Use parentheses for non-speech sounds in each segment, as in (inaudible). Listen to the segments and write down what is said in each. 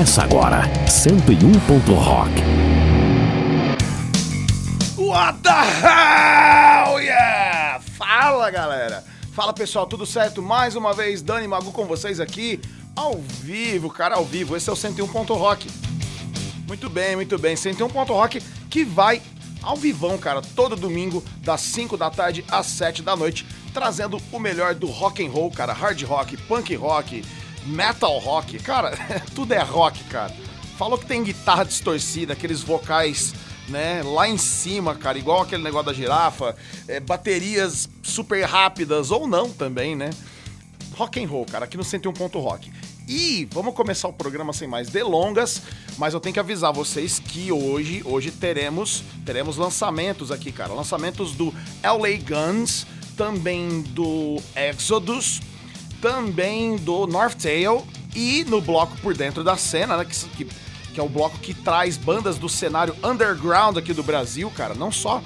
Começa agora, 101. Rock. What the hell, yeah! Fala, galera! Fala, pessoal, tudo certo? Mais uma vez, Dani Magu com vocês aqui, ao vivo, cara, ao vivo. Esse é o 101. Rock. Muito bem, muito bem. 101. Rock que vai ao vivão, cara, todo domingo, das 5 da tarde às 7 da noite, trazendo o melhor do rock and roll, cara, hard rock, punk rock, metal rock, cara, (laughs) tudo é rock, cara. Falou que tem guitarra distorcida, aqueles vocais, né, lá em cima, cara, igual aquele negócio da girafa, é, baterias super rápidas ou não também, né? Rock and roll, cara, aqui no 101. Rock. E vamos começar o programa sem mais delongas, mas eu tenho que avisar vocês que hoje, hoje teremos, teremos lançamentos aqui, cara. Lançamentos do LA Guns, também do Exodus, também do Northtail e no bloco por dentro da cena, né, que, que é o bloco que traz bandas do cenário underground aqui do Brasil, cara, não só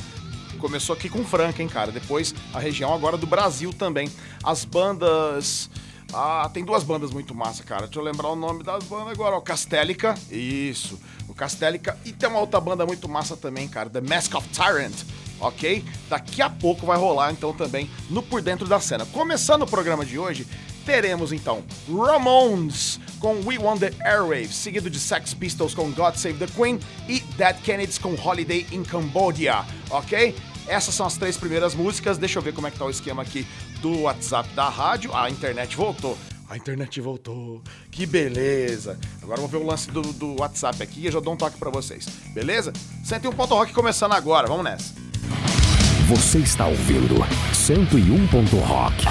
começou aqui com Franca, hein, cara. Depois a região agora do Brasil também. As bandas ah, tem duas bandas muito massa, cara. Deixa eu lembrar o nome das bandas agora. O Castélica. Isso. O Castélica. E tem uma outra banda muito massa também, cara. The Mask of Tyrant. Ok? Daqui a pouco vai rolar, então, também no Por Dentro da Cena. Começando o programa de hoje, teremos, então, Ramones com We Want the Airwaves, seguido de Sex Pistols com God Save the Queen e Dead Kennedys com Holiday in Cambodia. Ok? Essas são as três primeiras músicas. Deixa eu ver como é que tá o esquema aqui do WhatsApp da rádio. A internet voltou. A internet voltou. Que beleza. Agora vamos ver o lance do, do WhatsApp aqui e eu já dou um toque para vocês. Beleza? 101 Ponto Rock começando agora. Vamos nessa. Você está ouvindo 101 Ponto Rock.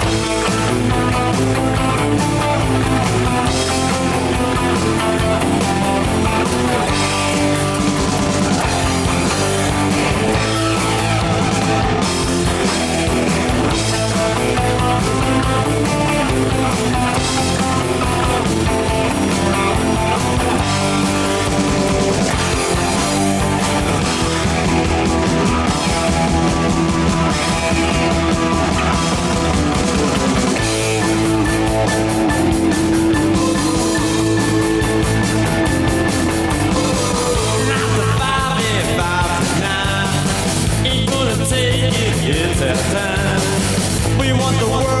it's at time. We want the world.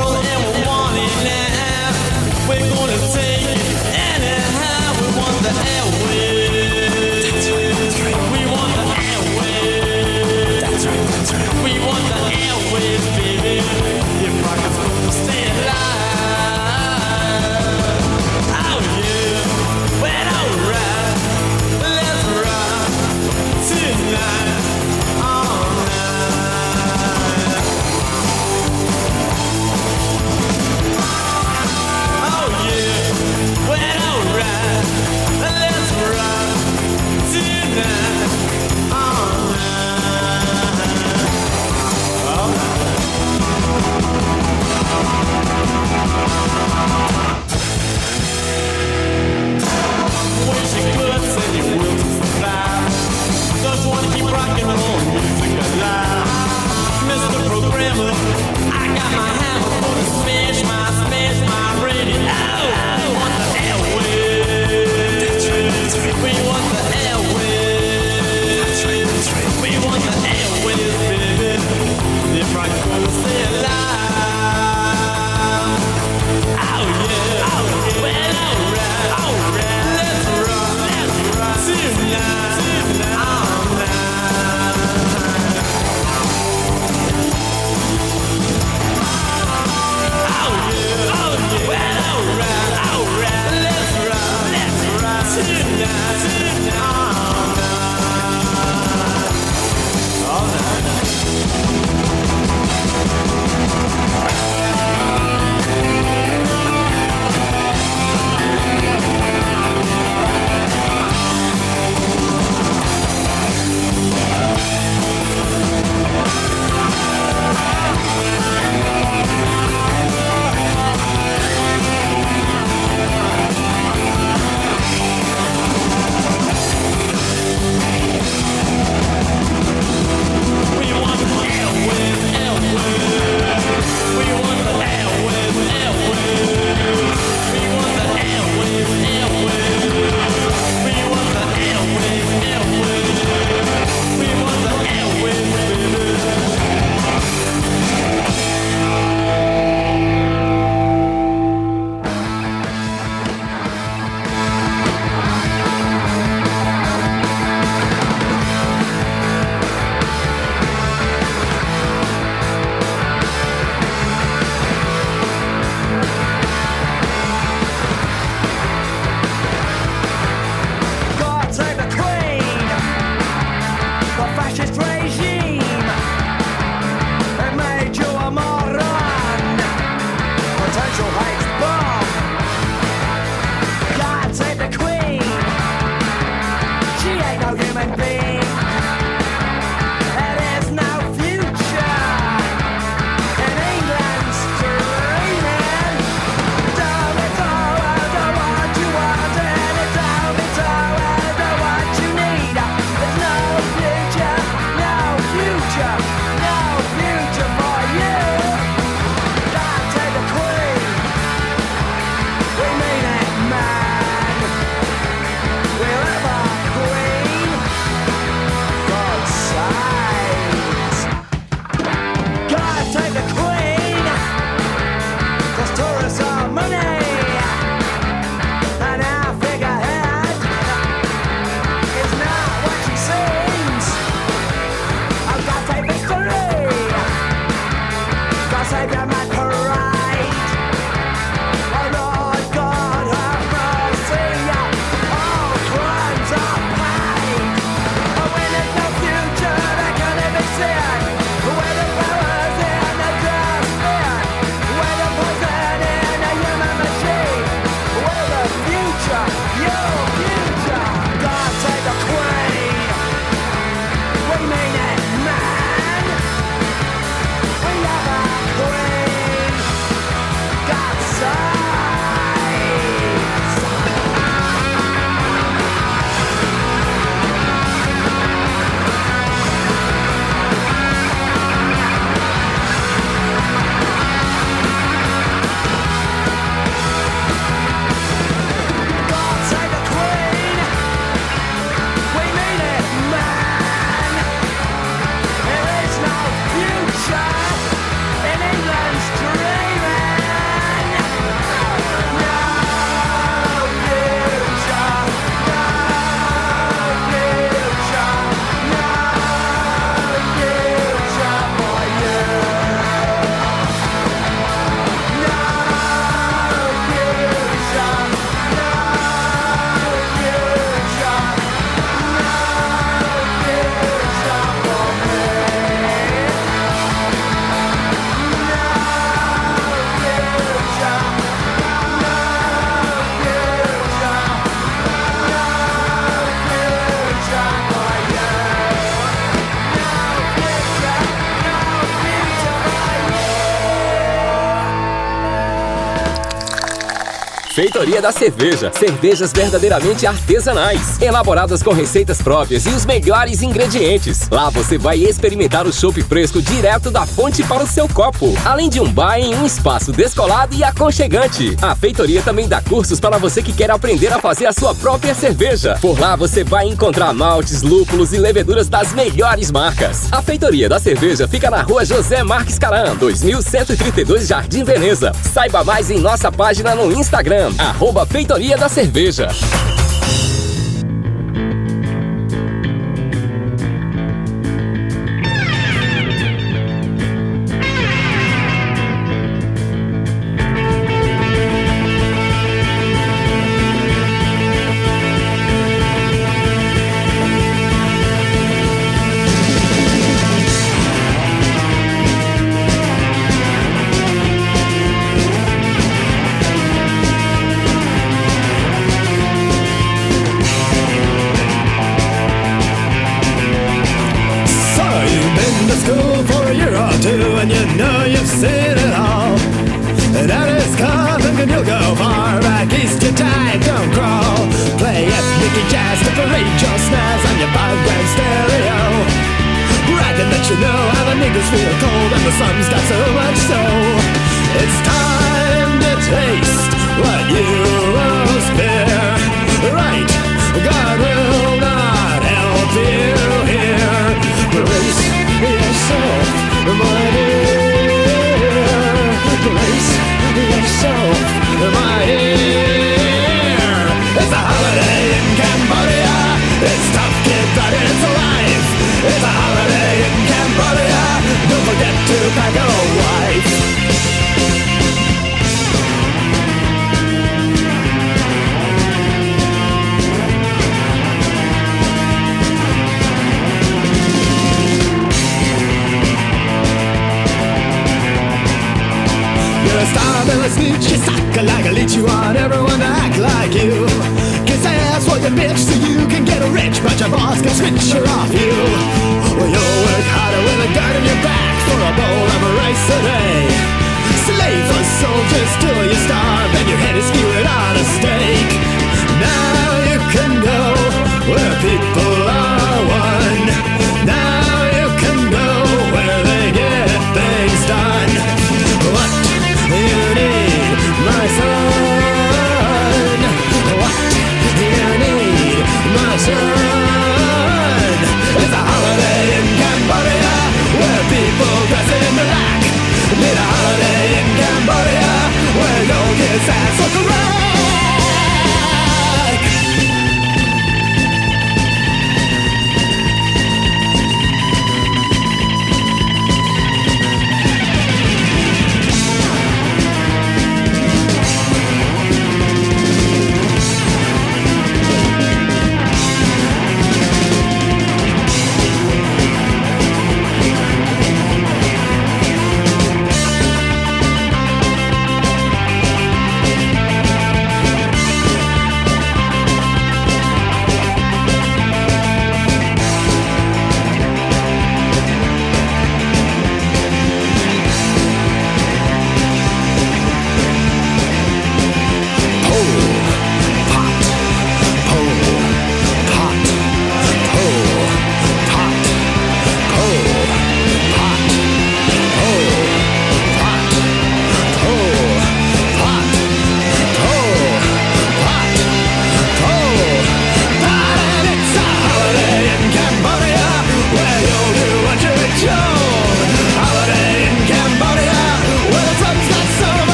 Feitoria da Cerveja. Cervejas verdadeiramente artesanais, elaboradas com receitas próprias e os melhores ingredientes. Lá você vai experimentar o chopp fresco direto da fonte para o seu copo, além de um bar em um espaço descolado e aconchegante. A feitoria também dá cursos para você que quer aprender a fazer a sua própria cerveja. Por lá você vai encontrar maltes, lúpulos e leveduras das melhores marcas. A feitoria da cerveja fica na rua José Marques Caran, 2132 Jardim Veneza. Saiba mais em nossa página no Instagram, arroba Feitoria da Cerveja.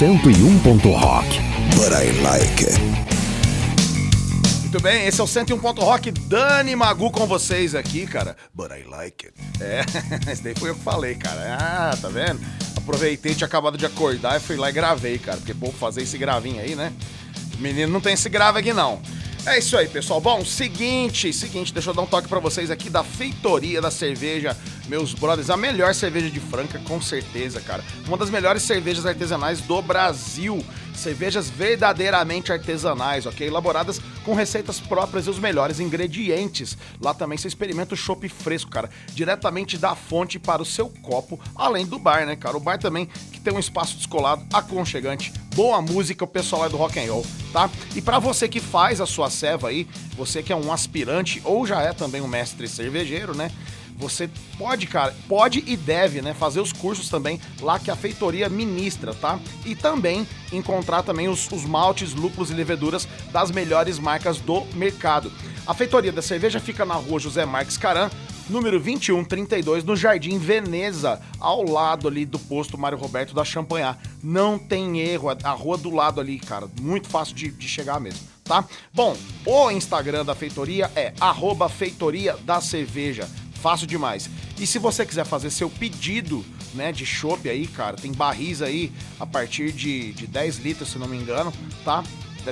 101.rock. But I like it. Muito bem, esse é o 101 Ponto Rock, Dani Magu com vocês aqui, cara. But I like it. É, (laughs) esse daí foi eu que falei, cara. Ah, tá vendo? Aproveitei, tinha acabado de acordar e fui lá e gravei, cara. Porque, pô, fazer esse gravinho aí, né? Menino não tem esse grave aqui, não. É isso aí, pessoal. Bom, seguinte, seguinte, deixa eu dar um toque pra vocês aqui da feitoria da cerveja, meus brothers. A melhor cerveja de Franca, com certeza, cara. Uma das melhores cervejas artesanais do Brasil. cervejas verdadeiramente artesanais, ok? Elaboradas com receitas próprias e os melhores ingredientes. Lá também você experimenta o chopp fresco, cara, diretamente da fonte para o seu copo, além do bar, né, cara? O bar também que tem um espaço descolado, aconchegante, boa música, o pessoal é do rock and roll, tá? E para você que faz a sua ceva aí, você que é um aspirante ou já é também um mestre cervejeiro, né? Você pode, cara, pode e deve, né, fazer os cursos também lá que a feitoria ministra, tá? E também encontrar também os, os maltes, lúpulos e leveduras das melhores marcas do mercado. A feitoria da cerveja fica na rua José Marques Caran, número 2132, no Jardim Veneza, ao lado ali do posto Mário Roberto da Champanhar. Não tem erro, a rua do lado ali, cara, muito fácil de, de chegar mesmo, tá? Bom, o Instagram da feitoria é arroba feitoria da cerveja. Fácil demais. E se você quiser fazer seu pedido, né, de chopp aí, cara, tem barris aí a partir de, de 10 litros, se não me engano, tá?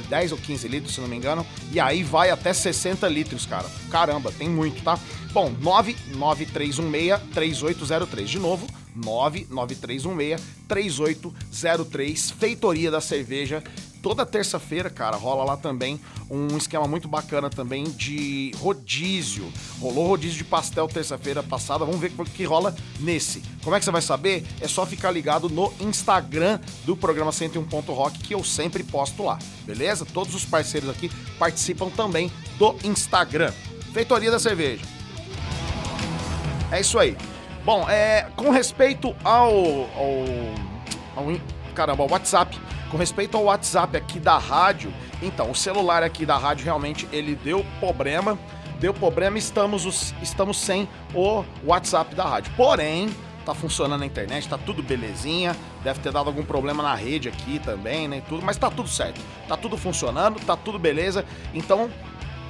10 ou 15 litros, se não me engano. E aí vai até 60 litros, cara. Caramba, tem muito, tá? Bom, 99316-3803. De novo, 99316-3803. Feitoria da Cerveja. Toda terça-feira, cara, rola lá também um esquema muito bacana também de rodízio. Rolou rodízio de pastel terça-feira passada. Vamos ver o que rola nesse. Como é que você vai saber? É só ficar ligado no Instagram do programa 101.rock que eu sempre posto lá. Beleza? Todos os parceiros aqui participam também do Instagram. Feitoria da Cerveja. É isso aí. Bom, é, com respeito ao, ao, ao caramba, ao WhatsApp, com respeito ao WhatsApp aqui da rádio, então, o celular aqui da rádio realmente ele deu problema, deu problema, estamos, os, estamos sem o WhatsApp da rádio. Porém, tá funcionando a internet, tá tudo belezinha, deve ter dado algum problema na rede aqui também, né, tudo, mas tá tudo certo. Tá tudo funcionando, tá tudo beleza. Então,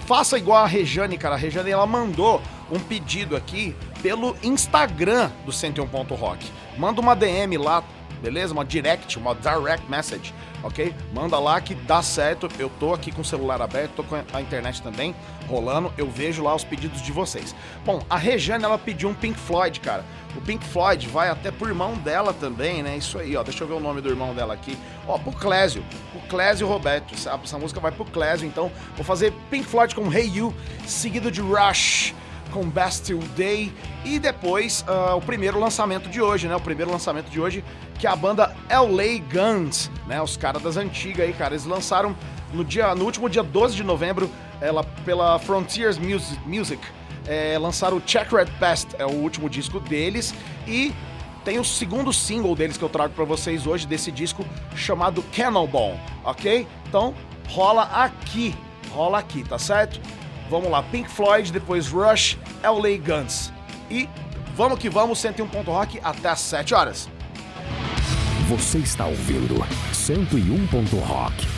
faça igual a Rejane, cara. A Rejane ela mandou um pedido aqui pelo Instagram do 101.rock. Manda uma DM lá, beleza? Uma direct, uma direct message, ok? Manda lá que dá certo. Eu tô aqui com o celular aberto, tô com a internet também rolando. Eu vejo lá os pedidos de vocês. Bom, a Rejane ela pediu um Pink Floyd, cara. O Pink Floyd vai até pro irmão dela também, né? Isso aí, ó. Deixa eu ver o nome do irmão dela aqui. Ó, pro Clésio. O Clésio Roberto. Essa, música vai pro Clésio, então vou fazer Pink Floyd com Hey You, seguido de Rush com Bastille Day e depois uh, o primeiro lançamento de hoje, né? O primeiro lançamento de hoje que é a banda LA Guns, né? Os caras das antigas aí, cara. Eles lançaram no dia, no último dia 12 de novembro, ela pela Frontiers Music, Music é, lançaram o Check Red Past, é o último disco deles e tem o segundo single deles que eu trago para vocês hoje desse disco chamado Cannonball, ok? Então rola aqui, rola aqui, tá certo? Vamos lá, Pink Floyd, depois Rush, LA Guns. E vamos que vamos, 101 Ponto Rock até às 7 horas. Você está ouvindo 101. Rock.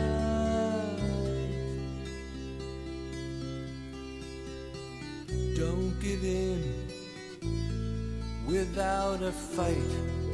Give in without a fight.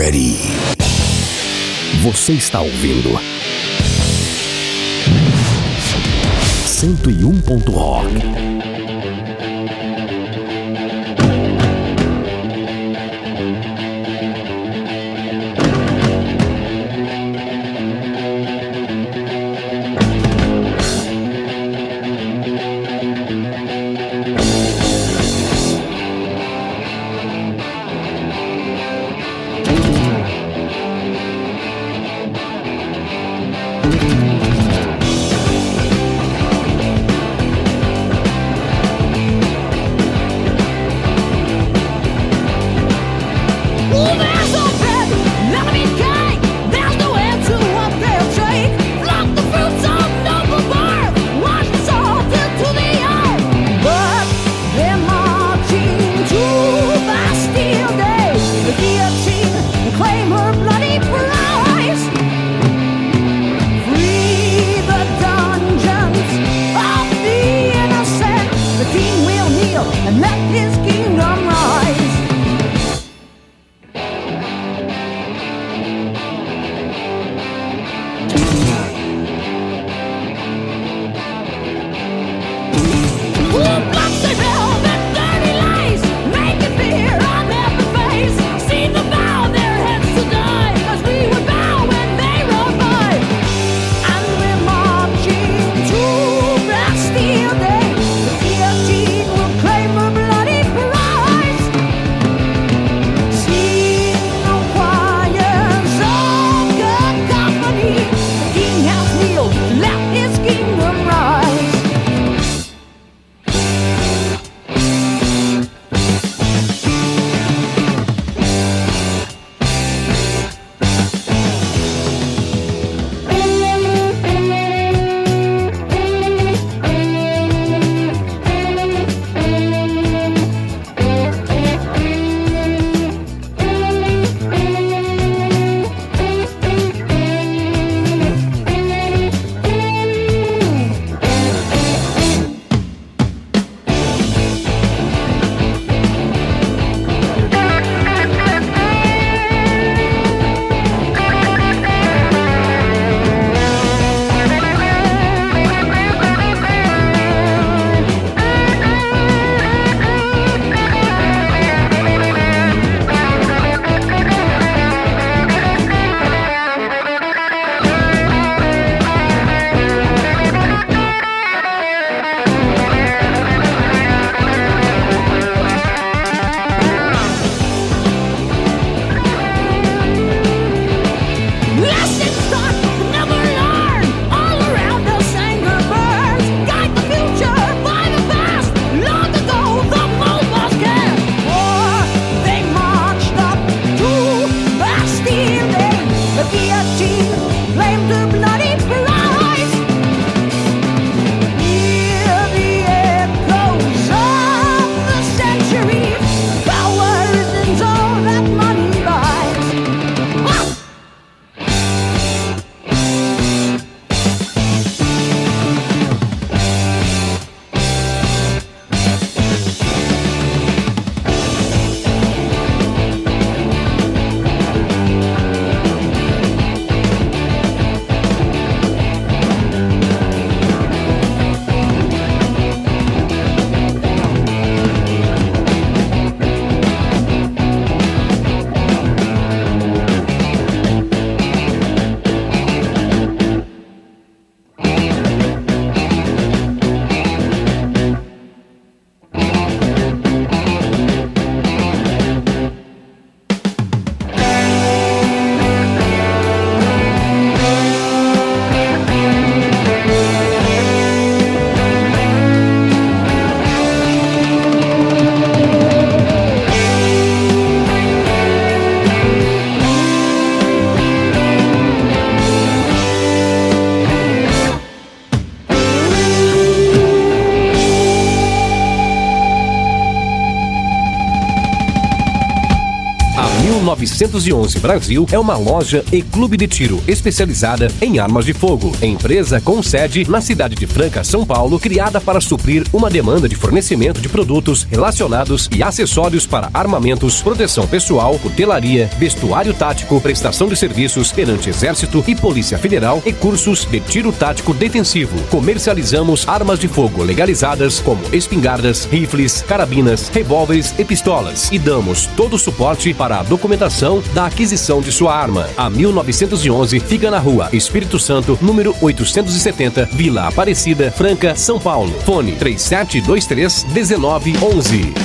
Ready? Você está ouvindo 101. Rock. 1911 Brasil é uma loja e clube de tiro especializada em armas de fogo. Empresa com sede na cidade de Franca, São Paulo, criada para suprir uma demanda de fornecimento de produtos relacionados e acessórios para armamentos, proteção pessoal, cutelaria, vestuário tático, prestação de serviços perante Exército e Polícia Federal e cursos de tiro tático defensivo. Comercializamos armas de fogo legalizadas como espingardas, rifles, carabinas, revólveres e pistolas e damos todo o suporte para a documentação da aquisição de sua arma. A 1911 fica na rua Espírito Santo, número 870, Vila Aparecida, Franca, São Paulo. Fone 3723 1911.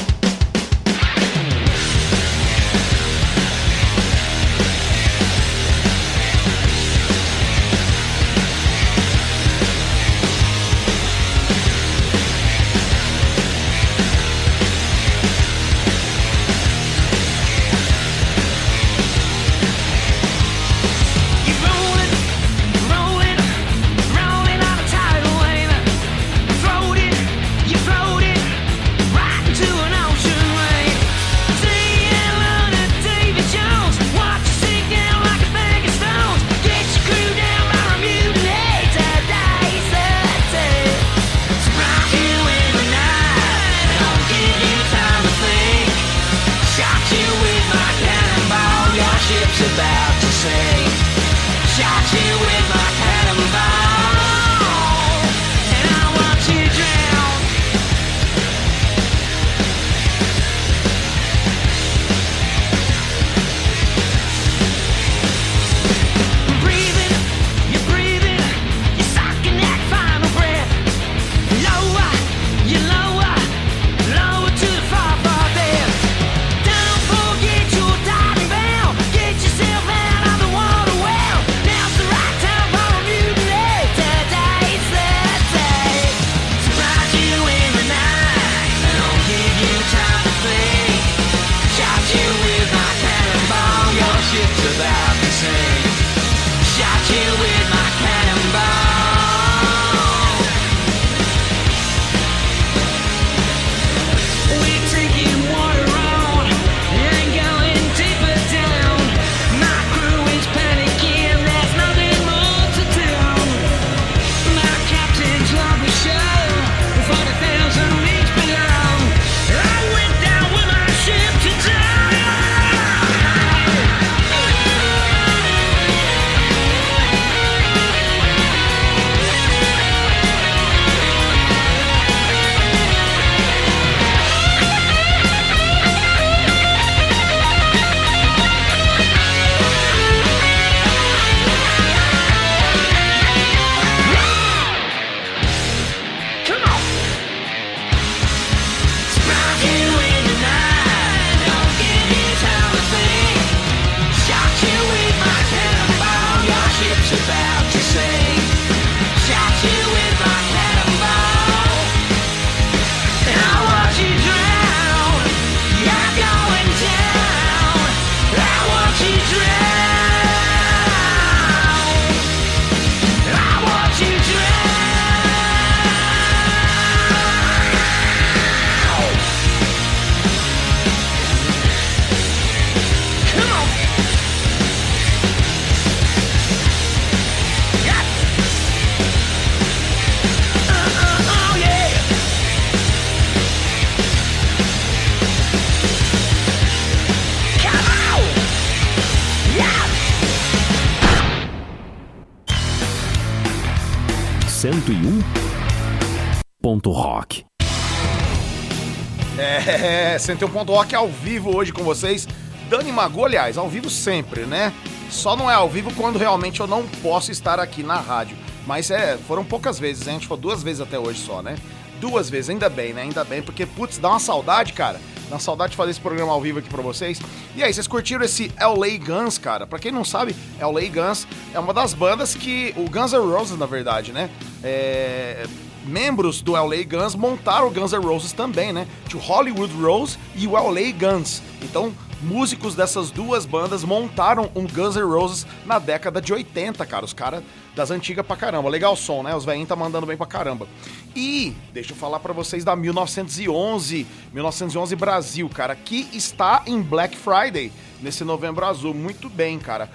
É, 101 Ponto Rock ao vivo hoje com vocês. Dani Magu, aliás, ao vivo sempre, né? Só não é ao vivo quando realmente eu não posso estar aqui na rádio. Mas é, foram poucas vezes, né? A gente foi duas vezes até hoje só, né? Duas vezes, ainda bem, né? Ainda bem, porque, putz, dá uma saudade, cara. Dá uma saudade de fazer esse programa ao vivo aqui pra vocês. E aí, vocês curtiram esse LA Guns, cara? Pra quem não sabe, LA Guns é uma das bandas que. O Guns N' Roses, na verdade, né? É membros do LA Guns montaram o Guns N' Roses também, né? Tinha o Hollywood Rose e o LA Guns. Então, músicos dessas duas bandas montaram um Guns N' Roses na década de 80, cara. Os caras das antigas pra caramba. Legal o som, né? Os velhinhos tá mandando bem pra caramba. E deixa eu falar pra vocês da 1911, 1911 Brasil, cara, que está em Black Friday. nesse Novembro Azul. Muito bem, cara.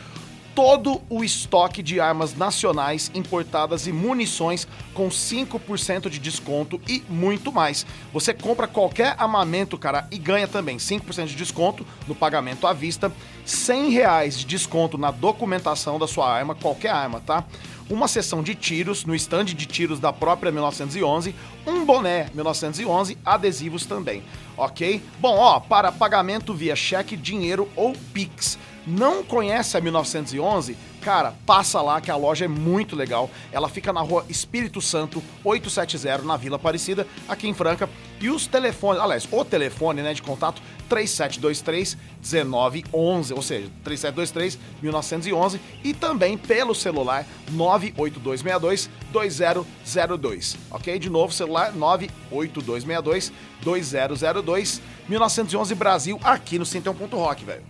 Todo o estoque de armas nacionais importadas e munições com 5% de desconto e muito mais. Você compra qualquer armamento, cara, e ganha também 5% de desconto no pagamento à vista, 100 reais de desconto na documentação da sua arma, qualquer arma, tá? uma sessão de tiros no stand de tiros da própria 1911, um boné 1911, adesivos também, ok? Bom, ó, para pagamento via cheque, dinheiro ou Pix. Não conhece a 1911? Cara, passa lá que a loja é muito legal. Ela fica na rua Espírito Santo 870, na Vila Aparecida, aqui em Franca. E os telefones, aliás, o telefone né, de contato 3723 1911, ou seja, 3723 1911 e também pelo celular 98262 2002, ok? De novo, celular 98262 2002 1911 Brasil aqui no 101.rock, velho.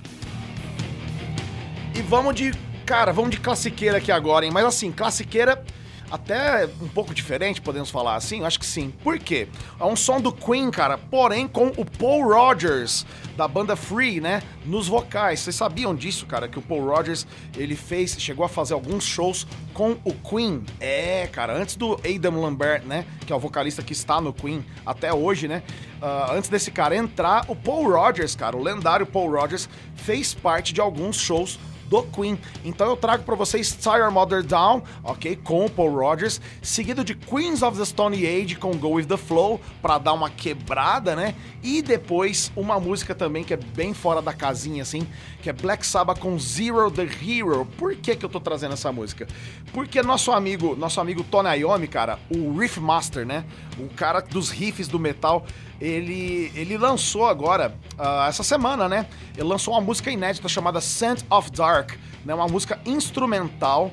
E vamos de. Cara, vamos de classiqueira aqui agora, hein? Mas assim, classiqueira até um pouco diferente, podemos falar assim? Acho que sim. Por quê? É um som do Queen, cara, porém com o Paul Rogers, da banda Free, né? Nos vocais. Vocês sabiam disso, cara? Que o Paul Rogers, ele fez, chegou a fazer alguns shows com o Queen. É, cara, antes do Adam Lambert, né? Que é o vocalista que está no Queen até hoje, né? Ah, antes desse cara entrar, o Paul Rogers, cara, o lendário Paul Rogers, fez parte de alguns shows do Queen. Então eu trago pra vocês Your Mother Down, ok? Com o Paul Rogers, seguido de Queens of the Stone Age com Go With The Flow, pra dar uma quebrada, né? E depois uma música também que é bem fora da casinha, assim, que é Black Sabbath com Zero The Hero. Por que que eu tô trazendo essa música? Porque nosso amigo, nosso amigo Tony Iommi, cara, o Riff Master, né? O cara dos riffs do metal, ele, ele lançou agora, ah, essa semana, né? Ele lançou uma música inédita chamada Scent of Dark, né? Uma música instrumental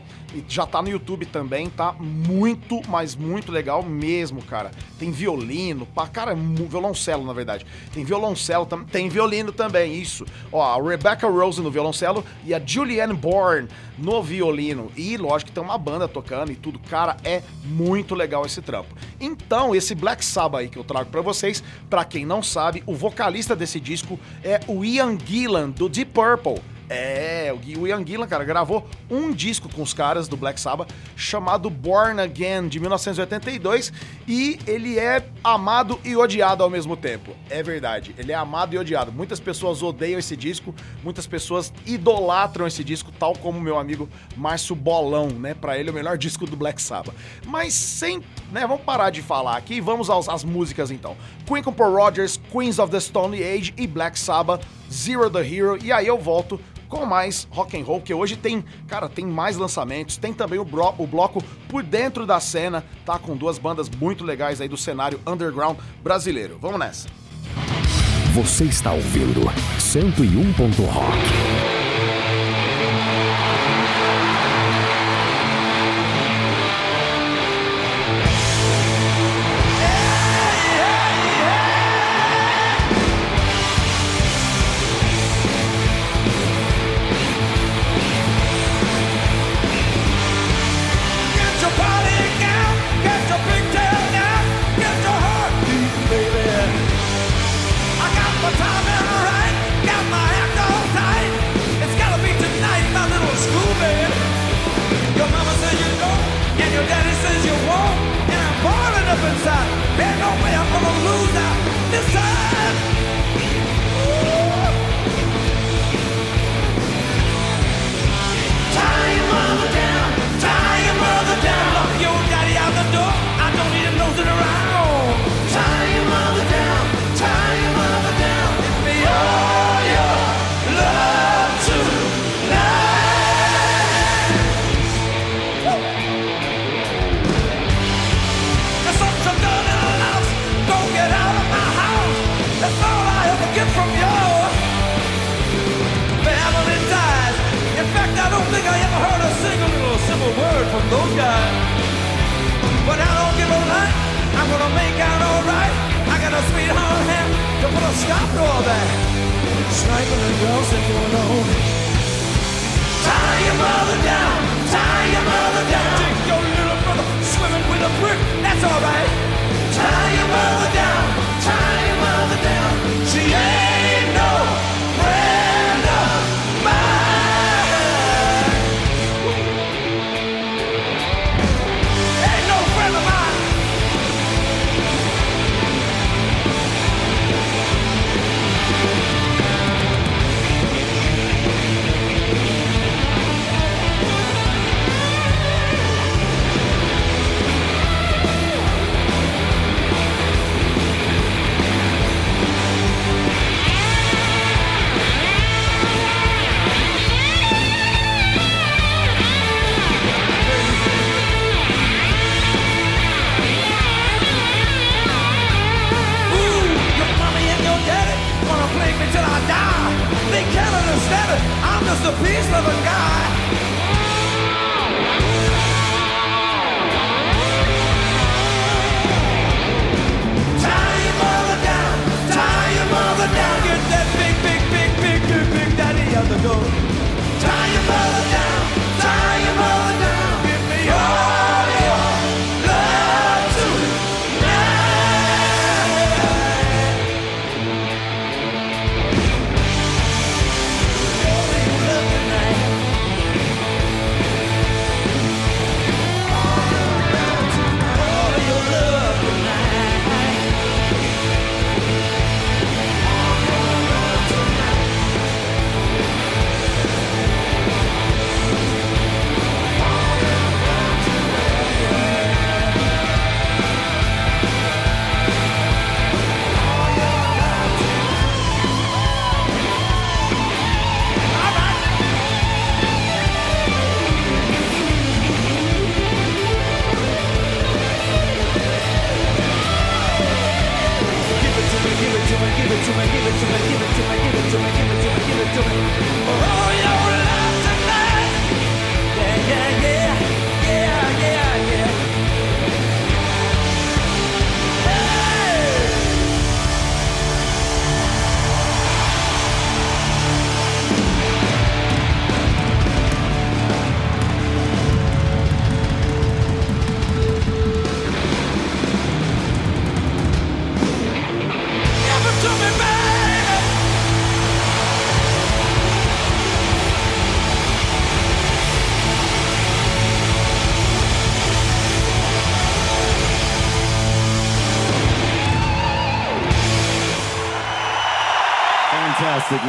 já tá no YouTube também, tá muito, mas muito legal mesmo, cara. Tem violino, pá, cara, mu- violoncelo na verdade. Tem violoncelo, tam- tem violino também, isso. Ó, a Rebecca Rose no violoncelo e a Julianne Bourne no violino. E lógico que tem uma banda tocando e tudo. Cara, é muito legal esse trampo. Então, esse Black Sabbath aí que eu trago pra vocês, pra quem não sabe, o vocalista desse disco é o Ian Gillan do Deep Purple. É, o Ian Gillan, cara, gravou um disco com os caras do Black Sabbath chamado Born Again, de 1982, e ele é amado e odiado ao mesmo tempo. É verdade, ele é amado e odiado. Muitas pessoas odeiam esse disco, muitas pessoas idolatram esse disco, tal como meu amigo Márcio Bolão, né? Pra ele é o melhor disco do Black Sabbath. Mas sem, né, vamos parar de falar aqui, vamos aos- às músicas então. Queen com Paul Rogers, Queens of the Stone Age e Black Sabbath, Zero the Hero, e aí eu volto com mais rock and roll, que hoje tem, cara, tem mais lançamentos, tem também o, bro- o bloco por dentro da cena, tá? Com duas bandas muito legais aí do cenário underground brasileiro. Vamos nessa. Você está ouvindo 101. Rock. Those guys. But I don't give a lot. I'm gonna make out alright. I got a sweetheart hand to put a stop to all that. Sniping the girls if you know. Tie your mother down. Tie your mother down. Take your little brother swimming with a brick. That's alright. Tie your mother down. Tie a peace-loving guy. down, get that big, big, big, big, big, big daddy out the door.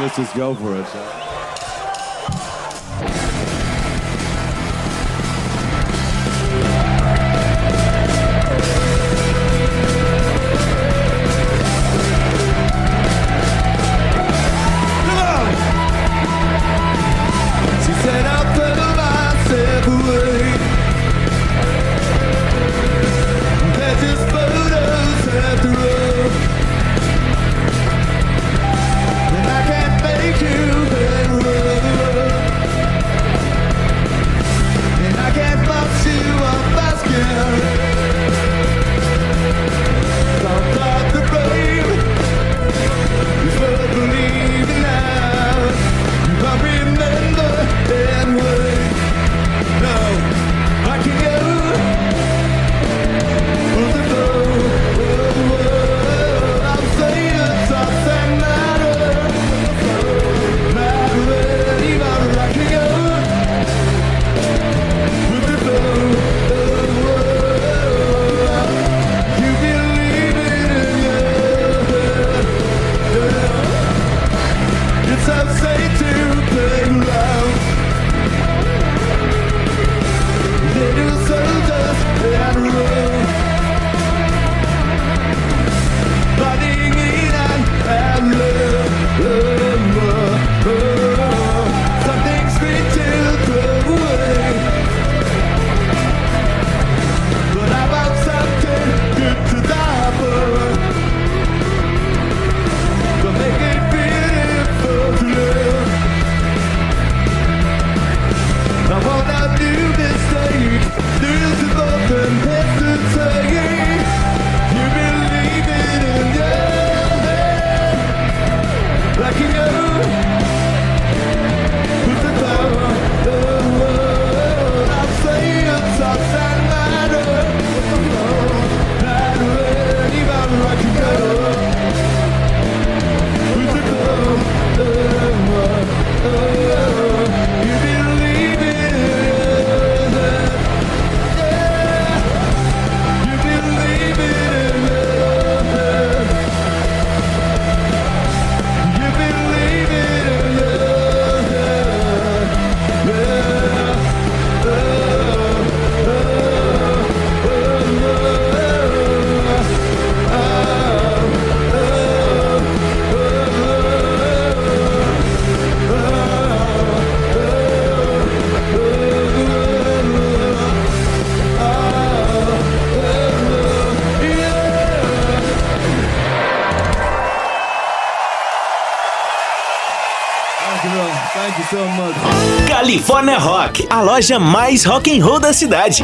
let's just go for it. So. California Rock, a loja mais rock and roll da cidade.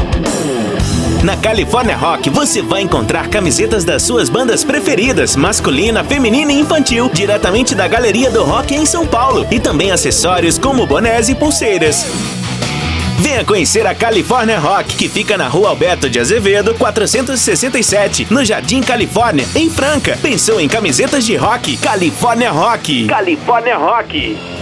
Na California Rock você vai encontrar camisetas das suas bandas preferidas, masculina, feminina e infantil, diretamente da Galeria do Rock em São Paulo, e também acessórios como bonés e pulseiras. Venha conhecer a California Rock, que fica na Rua Alberto de Azevedo, 467, no Jardim Califórnia, em Franca. Pensou em camisetas de rock? California Rock. California Rock.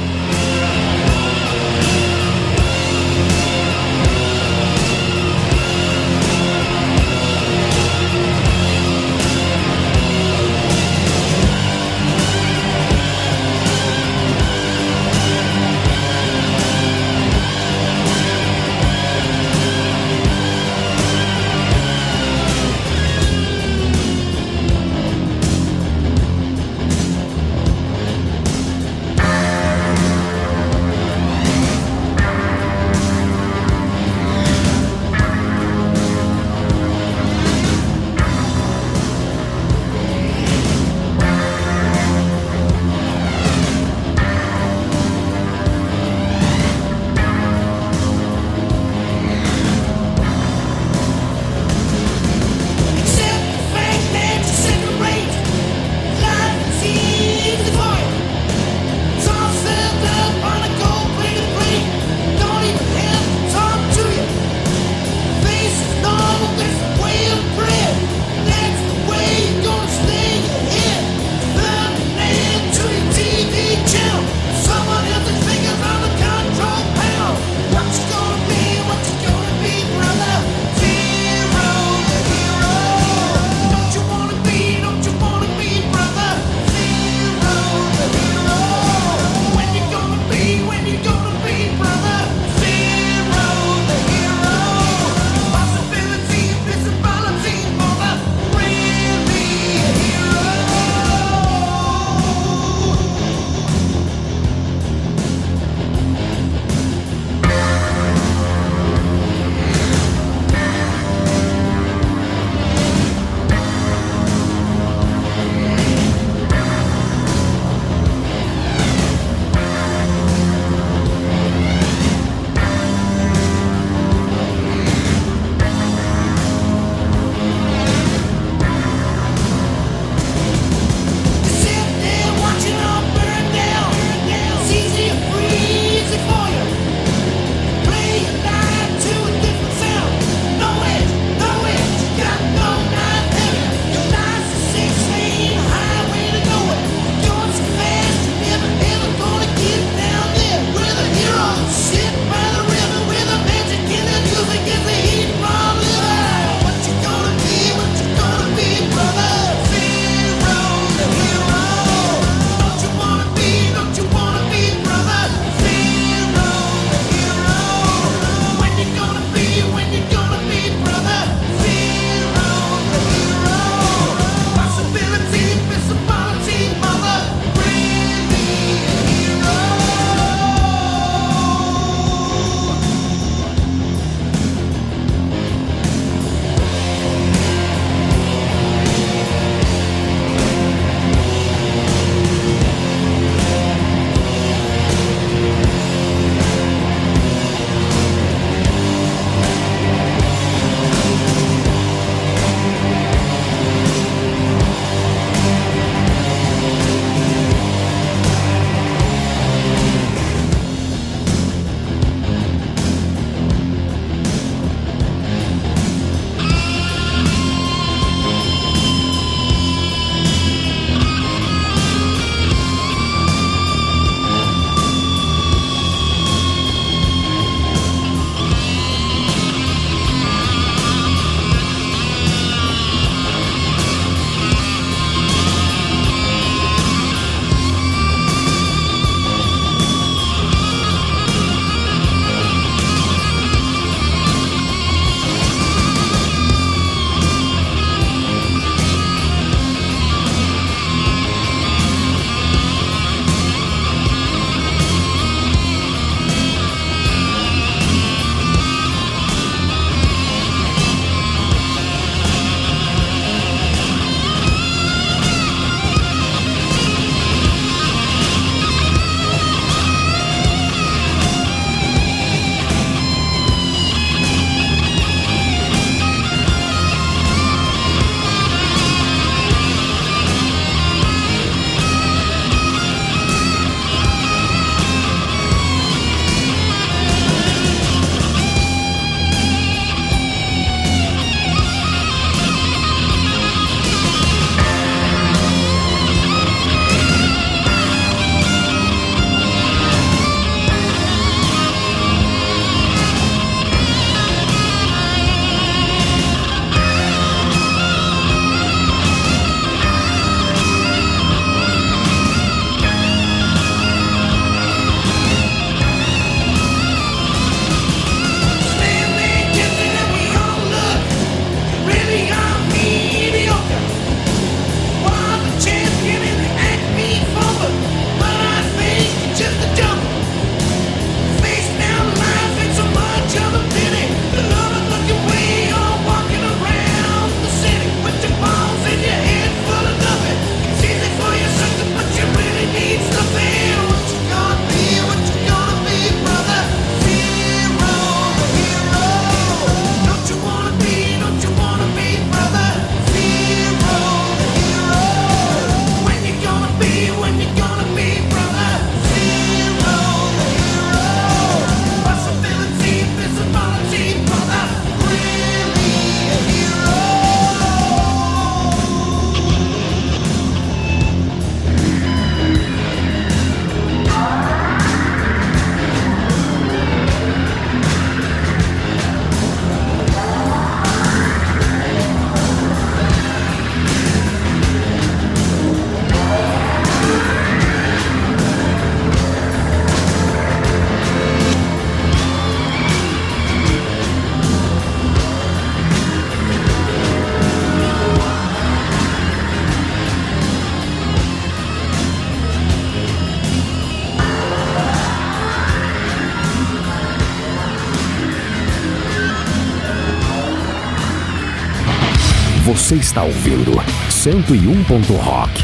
Você está ouvindo 101. Rock.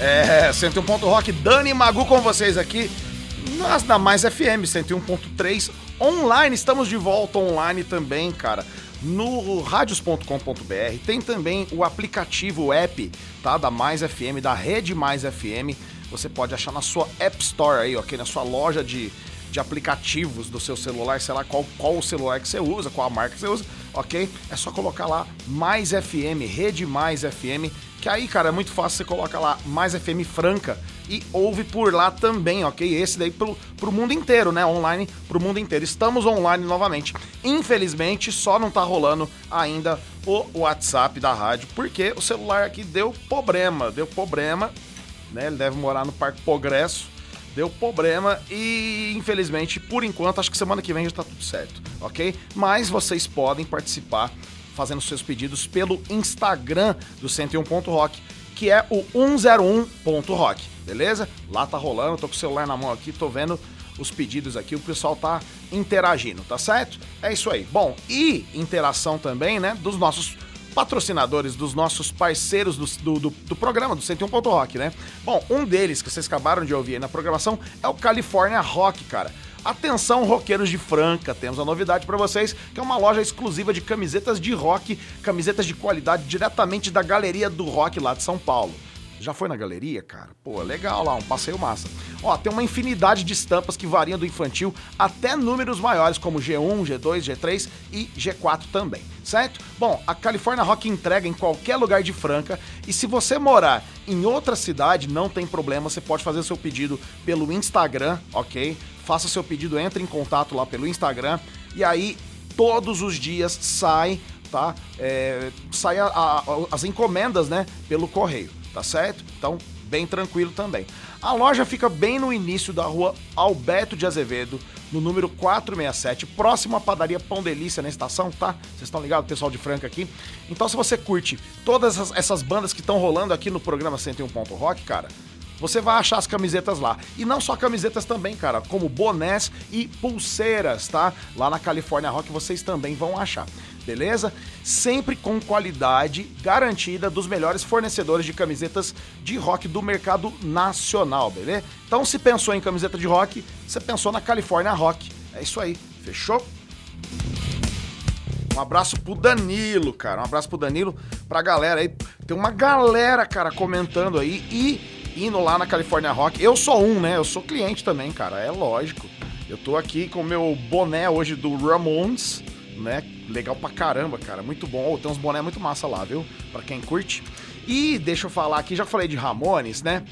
É, 101 ponto rock, Dani Magu com vocês aqui nas da Mais FM 101.3 online. Estamos de volta online também, cara. No radios.com.br tem também o aplicativo o app, tá? Da Mais FM, da Rede Mais FM. Você pode achar na sua App Store aí, ok? Na sua loja de, de aplicativos do seu celular, sei lá qual, qual o celular que você usa, qual a marca que você usa, ok? É só colocar lá Mais FM, Rede Mais FM, que aí, cara, é muito fácil, você coloca lá Mais FM Franca e ouve por lá também, ok? Esse daí pro, pro mundo inteiro, né? Online pro mundo inteiro. Estamos online novamente. Infelizmente, só não tá rolando ainda o WhatsApp da rádio, porque o celular aqui deu problema, deu problema, né? Ele deve morar no Parque Progresso. Deu problema e, infelizmente, por enquanto, acho que semana que vem já tá tudo certo, ok? Mas vocês podem participar fazendo seus pedidos pelo Instagram do 101.rock, que é o 101.rock, beleza? Lá tá rolando, tô com o celular na mão aqui, tô vendo os pedidos aqui, o pessoal tá interagindo, tá certo? É isso aí. Bom, e interação também, né, dos nossos patrocinadores, dos nossos parceiros do, do, do, do programa, do 101 Rock, né? Bom, um deles que vocês acabaram de ouvir aí na programação é o California Rock, cara. Atenção, roqueiros de Franca, temos a novidade pra vocês, que é uma loja exclusiva de camisetas de rock, camisetas de qualidade diretamente da Galeria do Rock lá de São Paulo. Já foi na galeria, cara? Pô, legal lá, um passeio massa. Ó, tem uma infinidade de estampas que variam do infantil até números maiores, como G1, G2, G3 e G4 também, certo? Bom, a California Rock entrega em qualquer lugar de Franca e se você morar em outra cidade, não tem problema, você pode fazer seu pedido pelo Instagram, ok? Faça seu pedido, entre em contato lá pelo Instagram e aí todos os dias sai, tá? É, sai a- a- as encomendas, né? Pelo correio, tá certo? Então, bem tranquilo também. A loja fica bem no início da rua Alberto de Azevedo, no número 467, próximo à padaria Pão Delícia na estação, tá? Vocês estão ligados, pessoal de Franca aqui? Então, se você curte todas essas, bandas que estão rolando aqui no programa 101 Ponto Rock, cara, você vai achar as camisetas lá. E não só camisetas também, cara, como bonés e pulseiras, tá? Lá na California Rock vocês também vão achar. Beleza? Sempre com qualidade garantida dos melhores fornecedores de camisetas de rock do mercado nacional, beleza? Então, se pensou em camiseta de rock, você pensou na California Rock. É isso aí, fechou? Um abraço pro Danilo, cara. Um abraço pro Danilo, pra galera aí. Tem uma galera, cara, comentando aí e indo lá na California Rock. Eu sou um, né? Eu sou cliente também, cara. É lógico. Eu tô aqui com o meu boné hoje do Ramones, né? Legal pra caramba, cara. Muito bom. Tem uns boné muito massa lá, viu? Pra quem curte. E deixa eu falar aqui, já falei de Ramones, né?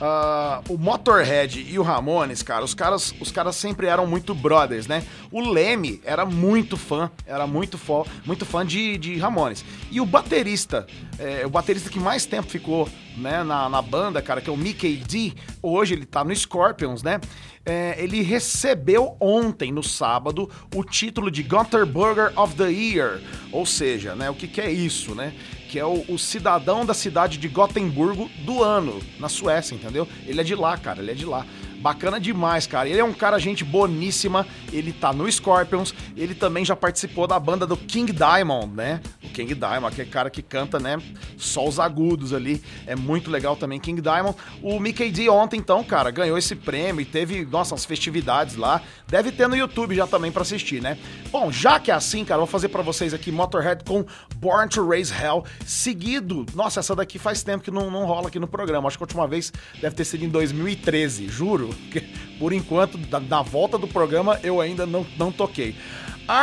Ah, o Motorhead e o Ramones, cara, os caras, os caras sempre eram muito brothers, né? O Leme era muito fã, era muito fã, muito fã de, de Ramones. E o baterista, é, o baterista que mais tempo ficou né, na, na banda, cara, que é o Mickey D, hoje ele tá no Scorpions, né? É, ele recebeu ontem, no sábado, o título de Gothenburger of the Year. Ou seja, né, o que, que é isso, né? Que é o, o cidadão da cidade de Gotemburgo do ano, na Suécia, entendeu? Ele é de lá, cara, ele é de lá. Bacana demais, cara. Ele é um cara, gente boníssima. Ele tá no Scorpions. Ele também já participou da banda do King Diamond, né? O King Diamond, aquele cara que canta, né? Só os agudos ali. É muito legal também, King Diamond. O Mickey D ontem, então, cara, ganhou esse prêmio e teve, nossa, as festividades lá. Deve ter no YouTube já também pra assistir, né? Bom, já que é assim, cara, vou fazer pra vocês aqui Motorhead com Born to Raise Hell. Seguido, nossa, essa daqui faz tempo que não, não rola aqui no programa. Acho que a última vez deve ter sido em 2013, juro. (laughs) que Por enquanto, da- na volta do programa, eu ainda não, não toquei.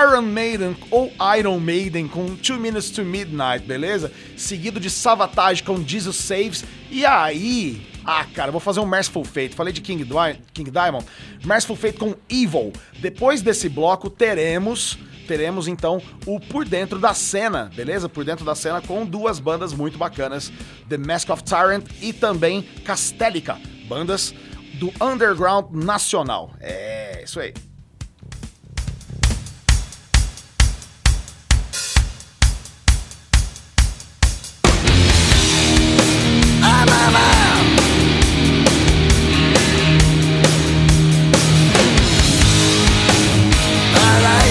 Iron Maiden ou Iron Maiden com 2 Minutes to Midnight, beleza? Seguido de Savatage com Jesus Saves. E aí, ah, cara, vou fazer um Merciful Fate. Falei de King, Di- King Diamond. Merciful Fate com Evil. Depois desse bloco, teremos teremos então o Por Dentro da Cena, beleza? Por Dentro da Cena com duas bandas muito bacanas, The Mask of Tyrant e também Castellica, bandas do underground nacional. É, isso aí. Alright.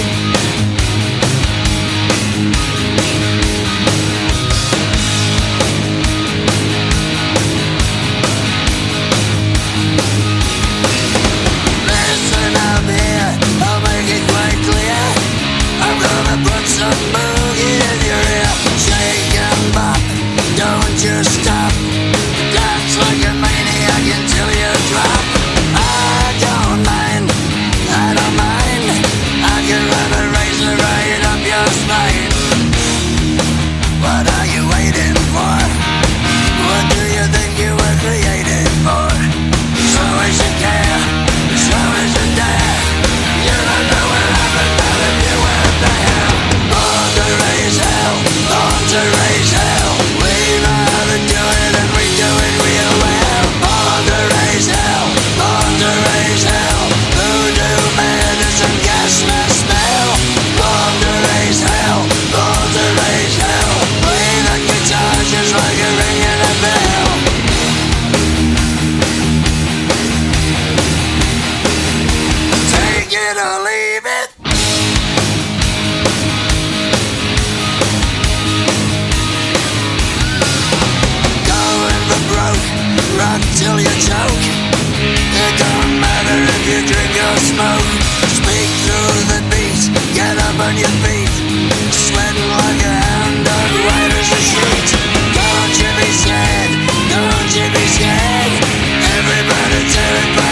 believe it? Going for broke, run till you choke. It don't matter if you drink or smoke. Speak through the beat, get up on your feet. Sweating like a hound dog, white as a sheet. Don't you be sad, don't you be scared. Everybody terrified.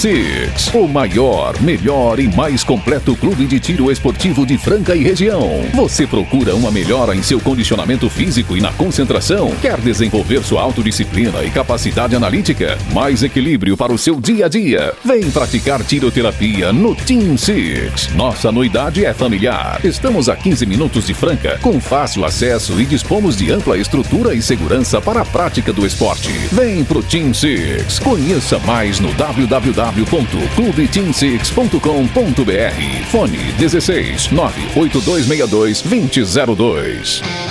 Six, o maior, melhor e mais completo clube de tiro esportivo de Franca e região. Você procura uma melhora em seu condicionamento físico e na concentração? Quer desenvolver sua autodisciplina e capacidade analítica? Mais equilíbrio para o seu dia a dia? Vem praticar tiroterapia no Team Six. Nossa anuidade é familiar. Estamos a 15 minutos de Franca, com fácil acesso e dispomos de ampla estrutura e segurança para a prática do esporte. Vem pro Team Six. Conheça mais no www www.clubeteamsix.com.br. Fone 16 98262 2002.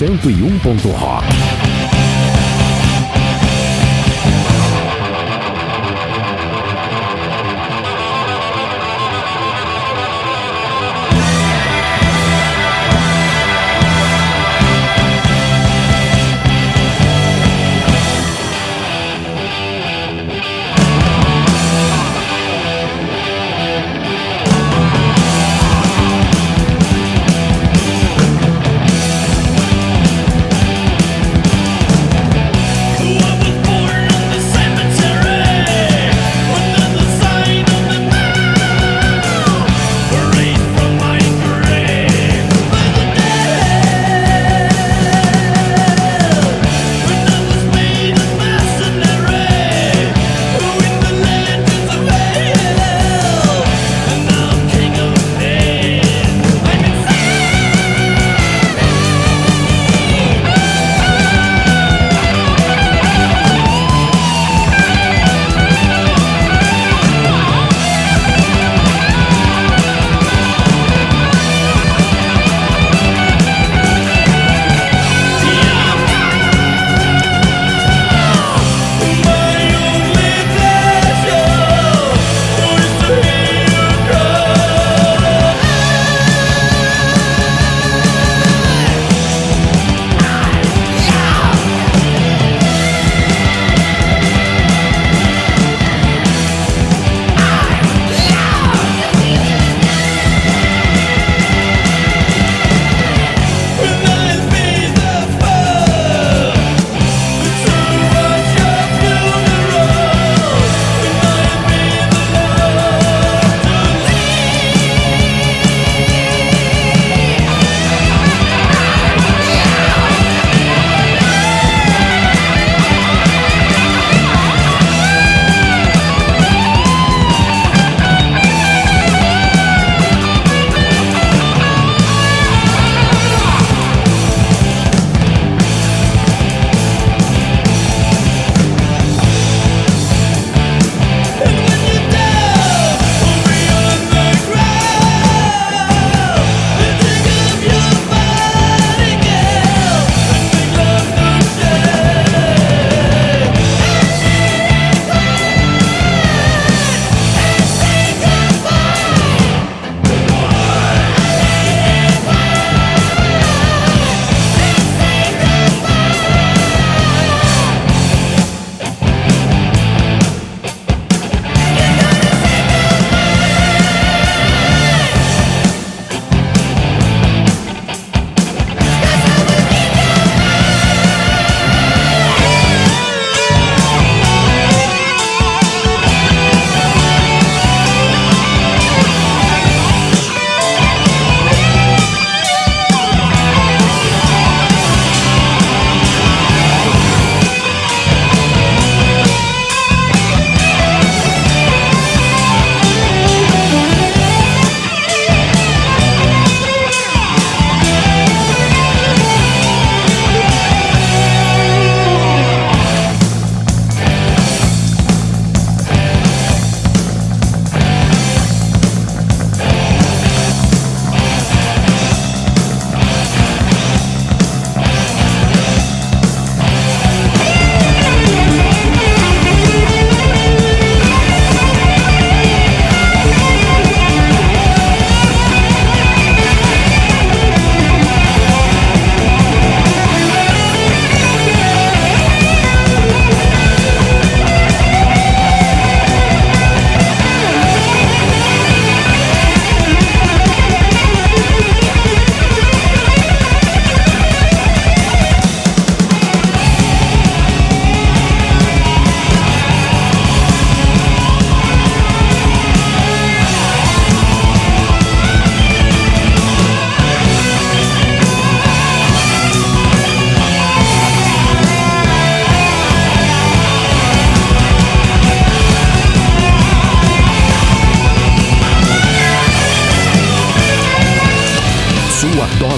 101. Rock.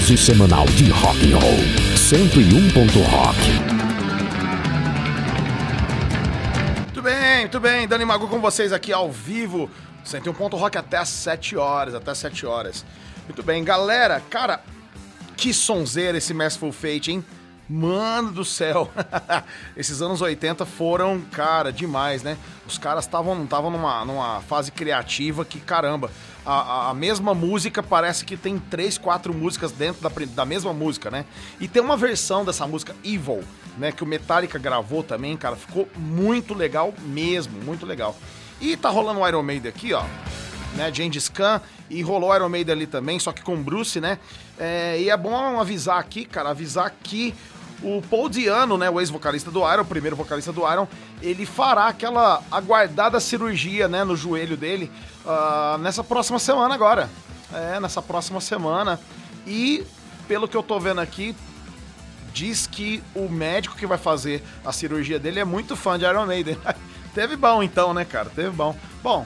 Dose semanal de rock and roll. 101. Rock. Muito bem, muito bem. Dani Magu com vocês aqui ao vivo. 101 ponto rock até às 7 horas, até às 7 horas. Muito bem, galera, cara, que sonzeira esse Merciful Fate, hein? Mano do céu. (laughs) Esses anos 80 foram, cara, demais, né? Os caras estavam estavam numa, numa fase criativa que, caramba, a, a- mesma música parece que tem três, quatro músicas dentro da, da mesma música, né? E tem uma versão dessa música Evil, né? Que o Metallica gravou também, cara. Ficou muito legal mesmo, muito legal. E tá rolando o Iron Maiden aqui, ó né, Gengis Khan, e rolou Iron Maiden ali também, só que com Bruce, né? É, e é bom avisar aqui, cara, avisar que o Paul Diano, né, o ex-vocalista do Iron, o primeiro vocalista do Iron, ele fará aquela aguardada cirurgia, né, no joelho dele ah, nessa próxima semana agora. É, nessa próxima semana. E, pelo que eu tô vendo aqui, diz que o médico que vai fazer a cirurgia dele é muito fã de Iron Maiden. (laughs) Teve bom então, né, cara? Teve bom. Bom,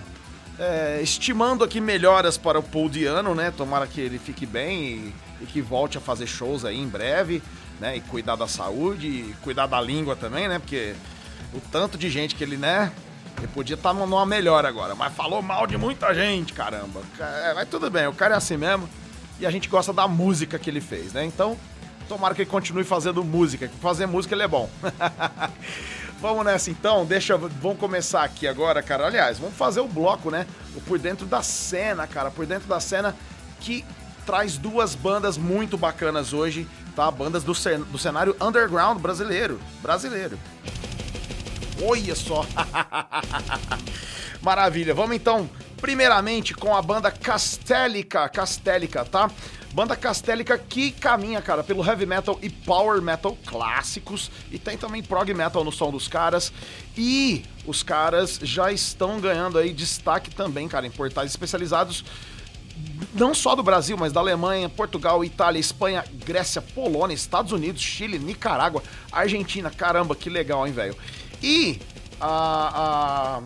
é, estimando aqui melhoras para o Paul Diano, né? Tomara que ele fique bem e, e que volte a fazer shows aí em breve, né? E cuidar da saúde e cuidar da língua também, né? Porque o tanto de gente que ele, né? Ele podia estar numa melhor agora, mas falou mal de muita gente, caramba. É, mas tudo bem, o cara é assim mesmo. E a gente gosta da música que ele fez, né? Então, tomara que ele continue fazendo música. que Fazer música ele é bom. (laughs) Vamos nessa então, deixa, vamos começar aqui agora, cara. Aliás, vamos fazer o bloco, né? O por dentro da cena, cara, por dentro da cena que traz duas bandas muito bacanas hoje, tá? Bandas do, cen- do cenário underground brasileiro, brasileiro. Olha só. (laughs) Maravilha. Vamos então, primeiramente com a banda Castélica, Castélica, tá? Banda Castélica que caminha, cara, pelo heavy metal e power metal clássicos e tem também prog metal no som dos caras. E os caras já estão ganhando aí destaque também, cara, em portais especializados não só do Brasil, mas da Alemanha, Portugal, Itália, Espanha, Grécia, Polônia, Estados Unidos, Chile, Nicarágua, Argentina. Caramba, que legal, hein, velho? E a, a-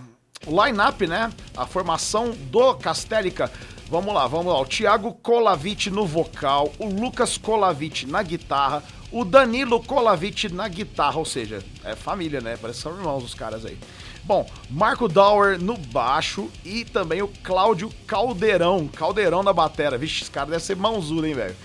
o line-up, né? A formação do Castélica. Vamos lá, vamos lá. O Thiago Kolavich no vocal, o Lucas Kolavich na guitarra, o Danilo Kolavich na guitarra, ou seja, é família, né? Parece que são irmãos os caras aí. Bom, Marco Dauer no baixo e também o Cláudio Caldeirão, Caldeirão na batera. Vixe, esse cara deve ser mãozudo, hein, velho?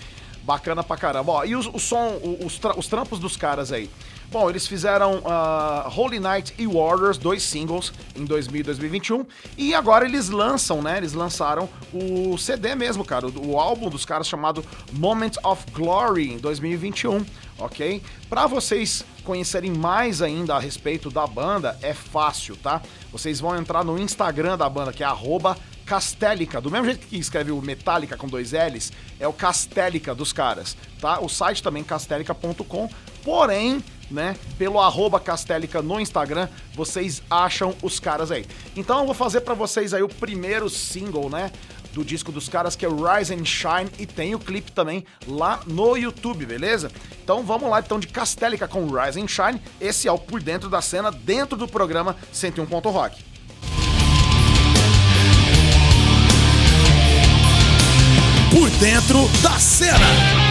Bacana pra caramba. Ó, e os- o, som, o- os, tra- os trampos dos caras aí. Bom, eles fizeram ah, Holy Night e Warriors, dois singles, em 2000 e 2021. E agora eles lançam, né? Eles lançaram o CD mesmo, cara. O, o álbum dos caras chamado Moment of Glory, em 2021, ok? Pra vocês conhecerem mais ainda a respeito da banda, é fácil, tá? Vocês vão entrar no Instagram da banda, que é arroba Castélica, do mesmo jeito que escreve o Metallica com dois L's, é o Castélica dos caras, tá? O site também castélica.com, porém, né, pelo arroba Castélica no Instagram, vocês acham os caras aí. Então eu vou fazer pra vocês aí o primeiro single, né, do disco dos caras, que é Rise and Shine, e tem o clipe também lá no YouTube, beleza? Então vamos lá, então, de Castélica com Rise and Shine, esse é o Por Dentro da Cena, dentro do programa 101. Rock. Por dentro da cena.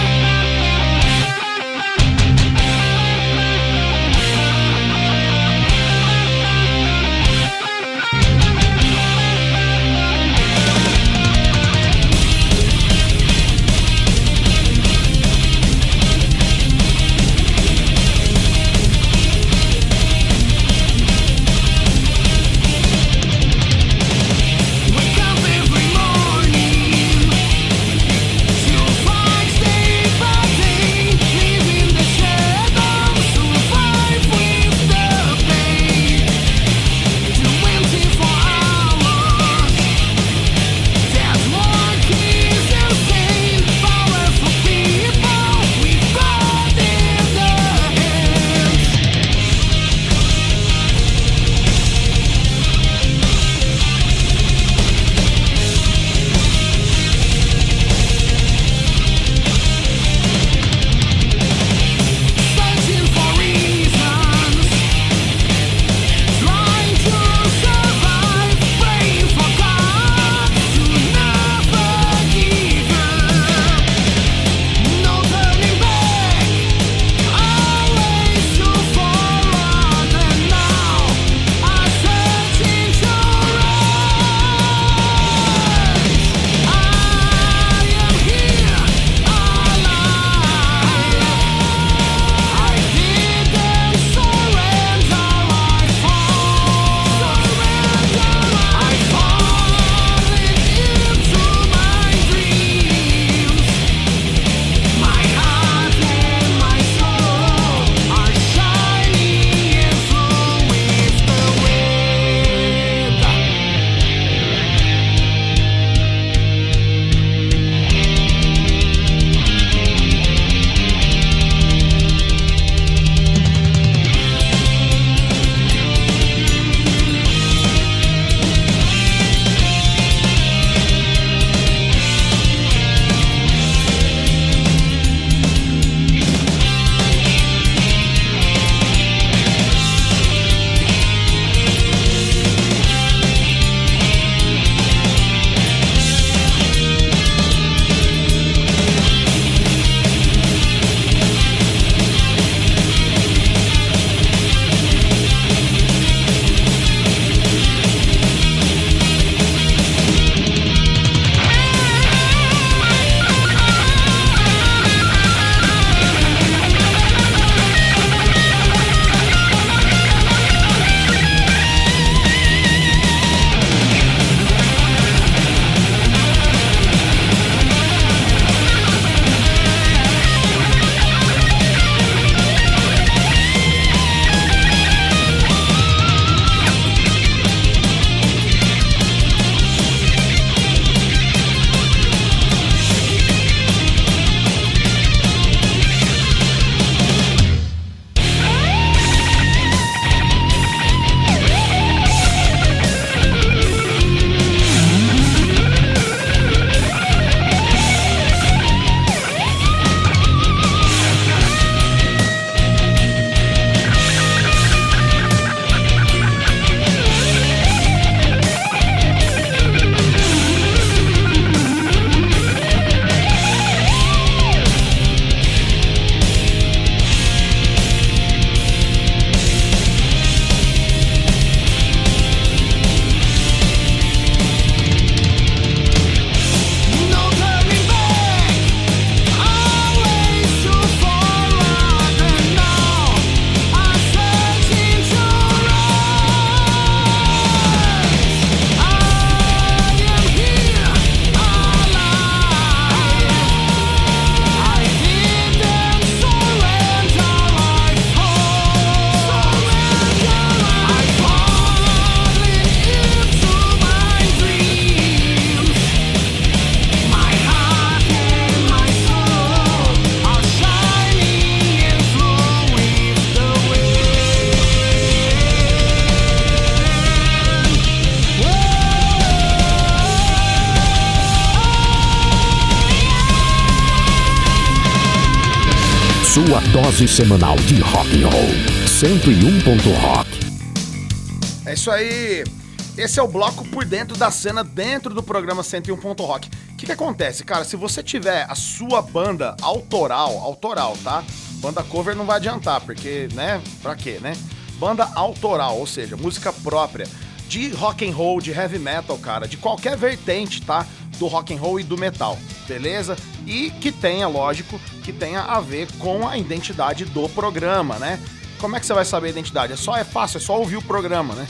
Dose semanal de rock and roll. 101. Rock. É isso aí. Esse é o bloco por dentro da cena, dentro do programa 101. Rock. O que, que acontece, cara? Se você tiver a sua banda autoral, autoral, tá? Banda cover não vai adiantar, porque, né? Pra quê, né? Banda autoral, ou seja, música própria de rock and roll, de heavy metal, cara, de qualquer vertente, tá? Do rock and roll e do metal, beleza? E que tenha, lógico, que tenha a ver com a identidade do programa, né? Como é que você vai saber a identidade? É só é fácil, é só ouvir o programa, né?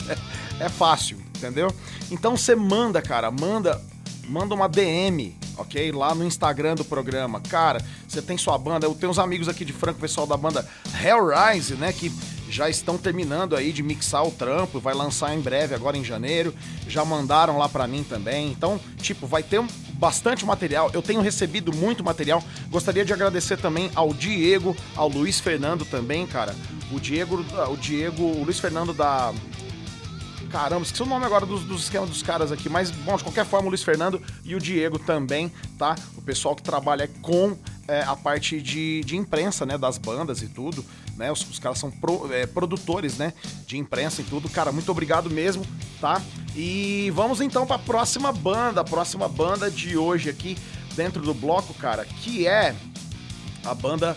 (laughs) é fácil, entendeu? Então você manda, cara, manda manda uma DM, ok? Lá no Instagram do programa. Cara, você tem sua banda. Eu tenho uns amigos aqui de Franco, pessoal da banda Hellrise, né? Que já estão terminando aí de mixar o trampo, vai lançar em breve, agora em janeiro. Já mandaram lá pra mim também. Então, tipo, vai ter um- bastante material. Eu tenho recebido muito material. Gostaria de agradecer também ao Diego, ao Luiz Fernando também, cara. O Diego, o Diego, o Luiz Fernando da Caramba, esqueci o nome agora dos, dos esquemas dos caras aqui, mas, bom, de qualquer forma, o Luiz Fernando e o Diego também, tá? O pessoal que trabalha com é, a parte de, de imprensa, né, das bandas e tudo, né? Os, os caras são pro- é, produtores, né, de imprensa e tudo. Cara, muito obrigado mesmo, tá? E vamos então pra próxima banda, a próxima banda de hoje aqui dentro do bloco, cara, que é a banda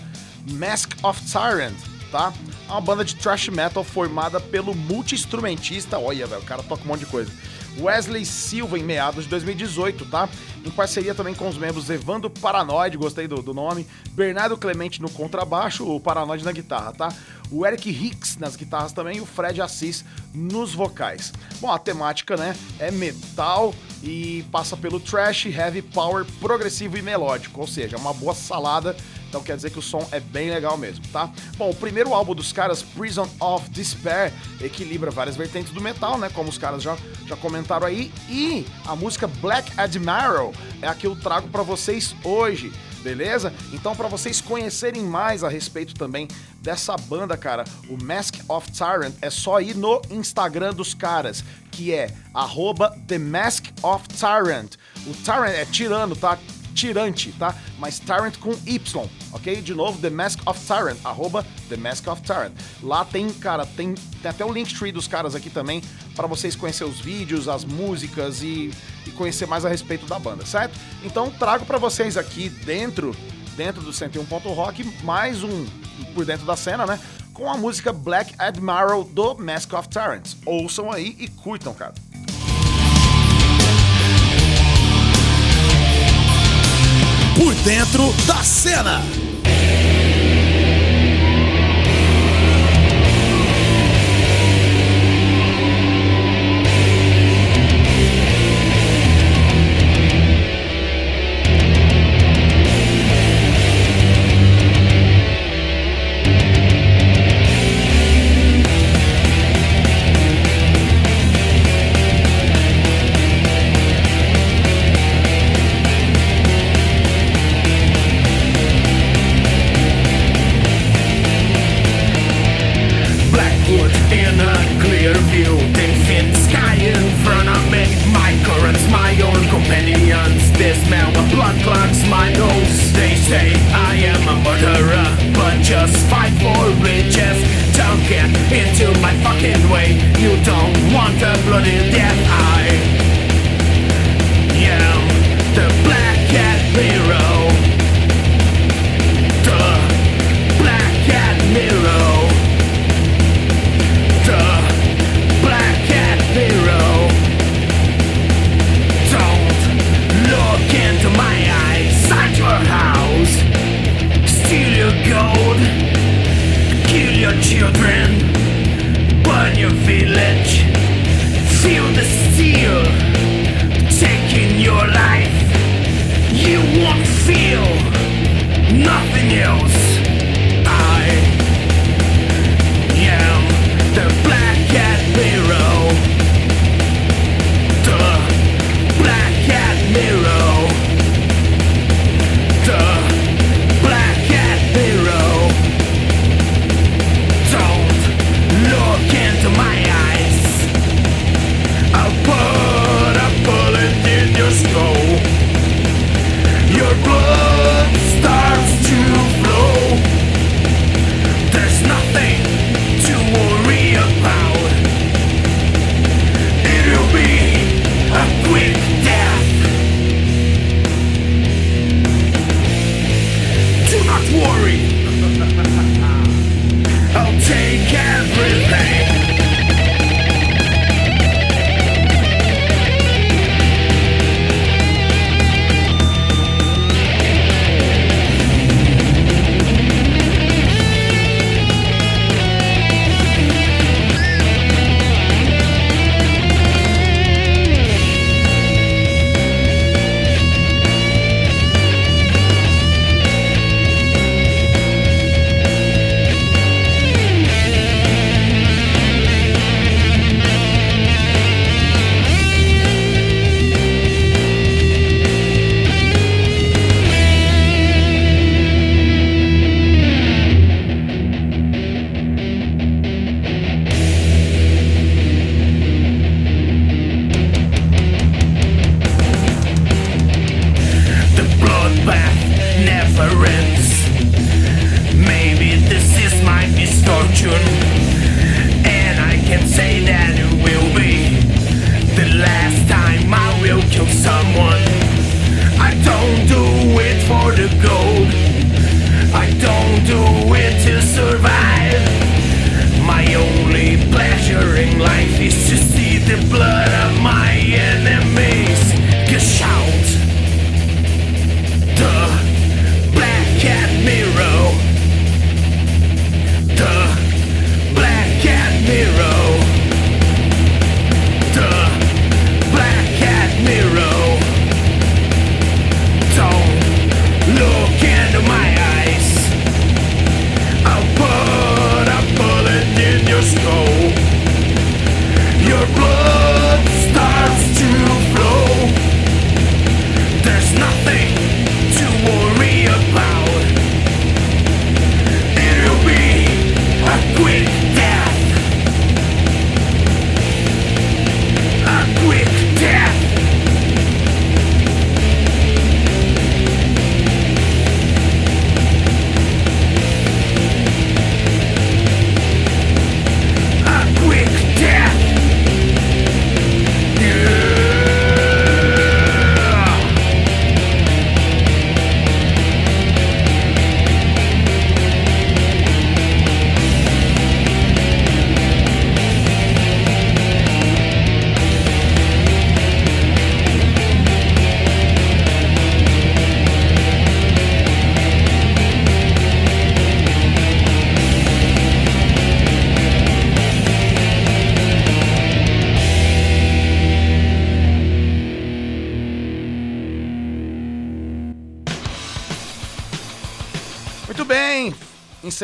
Mask of Tyrant, tá? É uma banda de thrash metal formada pelo multi-instrumentista, olha, velho, o cara toca um monte de coisa. Wesley Silva em meados de 2018, tá? Em parceria também com os membros Evandro Paranoide, gostei do, do nome, Bernardo Clemente no contrabaixo, o Paranoide na guitarra, tá? O Eric Hicks nas guitarras também e o Fred Assis nos vocais. Bom, a temática, né, é metal e passa pelo thrash, heavy power, progressivo e melódico, ou seja, uma boa salada então quer dizer que o som é bem legal mesmo, tá? Bom, o primeiro álbum dos caras, Prison of Despair, equilibra várias vertentes do metal, né? Como os caras já, já comentaram aí. E a música Black Admiral é a que eu trago pra vocês hoje, beleza? Então, pra vocês conhecerem mais a respeito também dessa banda, cara, o Mask of Tyrant, é só ir no Instagram dos caras, que é arroba The Mask of Tyrant. O Tyrant é tirano, tá? Tirante, tá? Mas Tyrant com Y, ok? De novo, The Mask of Tyrant, arroba The Mask of Tyrant. Lá tem, cara, tem, tem até o Linktree dos caras aqui também, para vocês conhecer os vídeos, as músicas e, e conhecer mais a respeito da banda, certo? Então trago para vocês aqui dentro, dentro do 101. Rock mais um por dentro da cena, né? Com a música Black Admiral do Mask of Tyrant. Ouçam aí e curtam, cara. Por dentro da cena.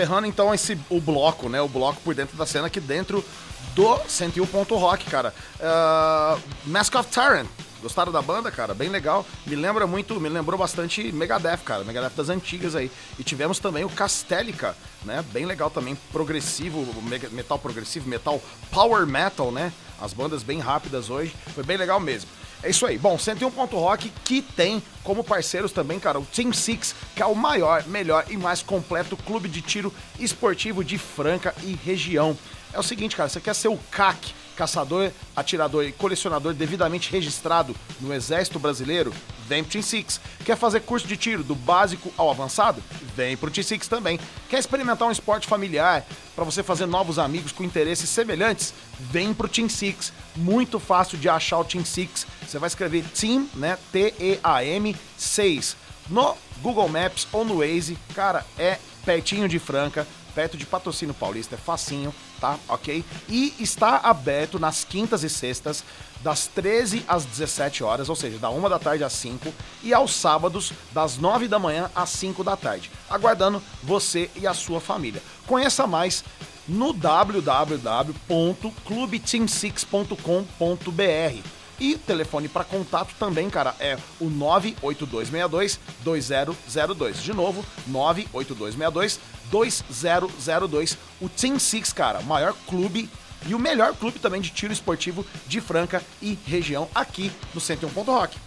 Encerrando então esse o bloco, né? O bloco por dentro da cena aqui dentro do 101 Ponto Rock, cara. Uh, Mask of Tyrant. Gostaram da banda, cara? Bem legal. Me lembra muito, me lembrou bastante Megadeth, cara. Megadeth das antigas aí. E tivemos também o Castellica, né? Bem legal também, progressivo, metal progressivo, metal power metal, né? As bandas bem rápidas hoje. Foi bem legal mesmo. É isso aí. Bom, 101 Ponto Rock que tem como parceiros também, cara, o Team Six, que é o maior, melhor e mais completo clube de tiro esportivo de Franca e região. É o seguinte, cara, você quer ser o CAC, caçador, atirador e colecionador devidamente registrado no Exército Brasileiro? Vem pro Team Six. Quer fazer curso de tiro do básico ao avançado? Vem pro Team Six também. Quer experimentar um esporte familiar para você fazer novos amigos com interesses semelhantes? Vem pro Team Six. Muito fácil de achar o Team Six. Você vai escrever Team, né? T-E-A-M 6 no Google Maps ou no Waze. Cara, é pertinho de Franca, perto de Patrocínio Paulista, é facinho, tá? Ok? E está aberto nas quintas e sextas, das 13 às 17 horas, ou seja, da 1 da tarde às 5, e aos sábados, das 9 da manhã às 5 da tarde, aguardando você e a sua família. Conheça mais no www.clubeteam6.com.br. E telefone para contato também, cara, é o 98262-2002. De novo, 98262-2002. O Team Six, cara, maior clube e o melhor clube também de tiro esportivo de Franca e região aqui no 101 Ponto Rock.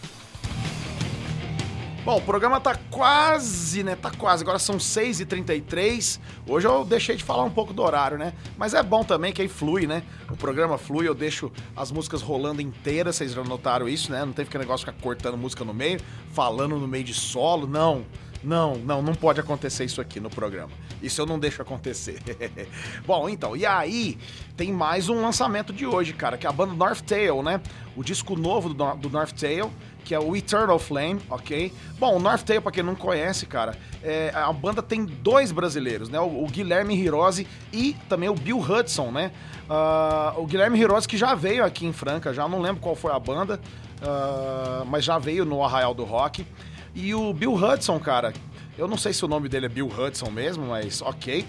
Bom, o programa tá quase, né? Tá quase. Agora são 6h33. Hoje eu deixei de falar um pouco do horário, né? Mas é bom também que aí flui, né? O programa flui, eu deixo as músicas rolando inteiras, vocês já notaram isso, né? Não tem que negócio ficar cortando música no meio, falando no meio de solo. Não, não, não, não pode acontecer isso aqui no programa. Isso eu não deixo acontecer. (laughs) Bom, então, e aí tem mais um lançamento de hoje, cara, que é a banda North Tail, né? O disco novo do, do North Tail, que é o Eternal Flame, ok? Bom, o North Tail, pra quem não conhece, cara, é, a banda tem dois brasileiros, né? O, o Guilherme Hirose e também o Bill Hudson, né? Ah, o Guilherme Hirose que já veio aqui em Franca, já não lembro qual foi a banda, ah, mas já veio no Arraial do Rock. E o Bill Hudson, cara, eu não sei se o nome dele é Bill Hudson mesmo, mas ok.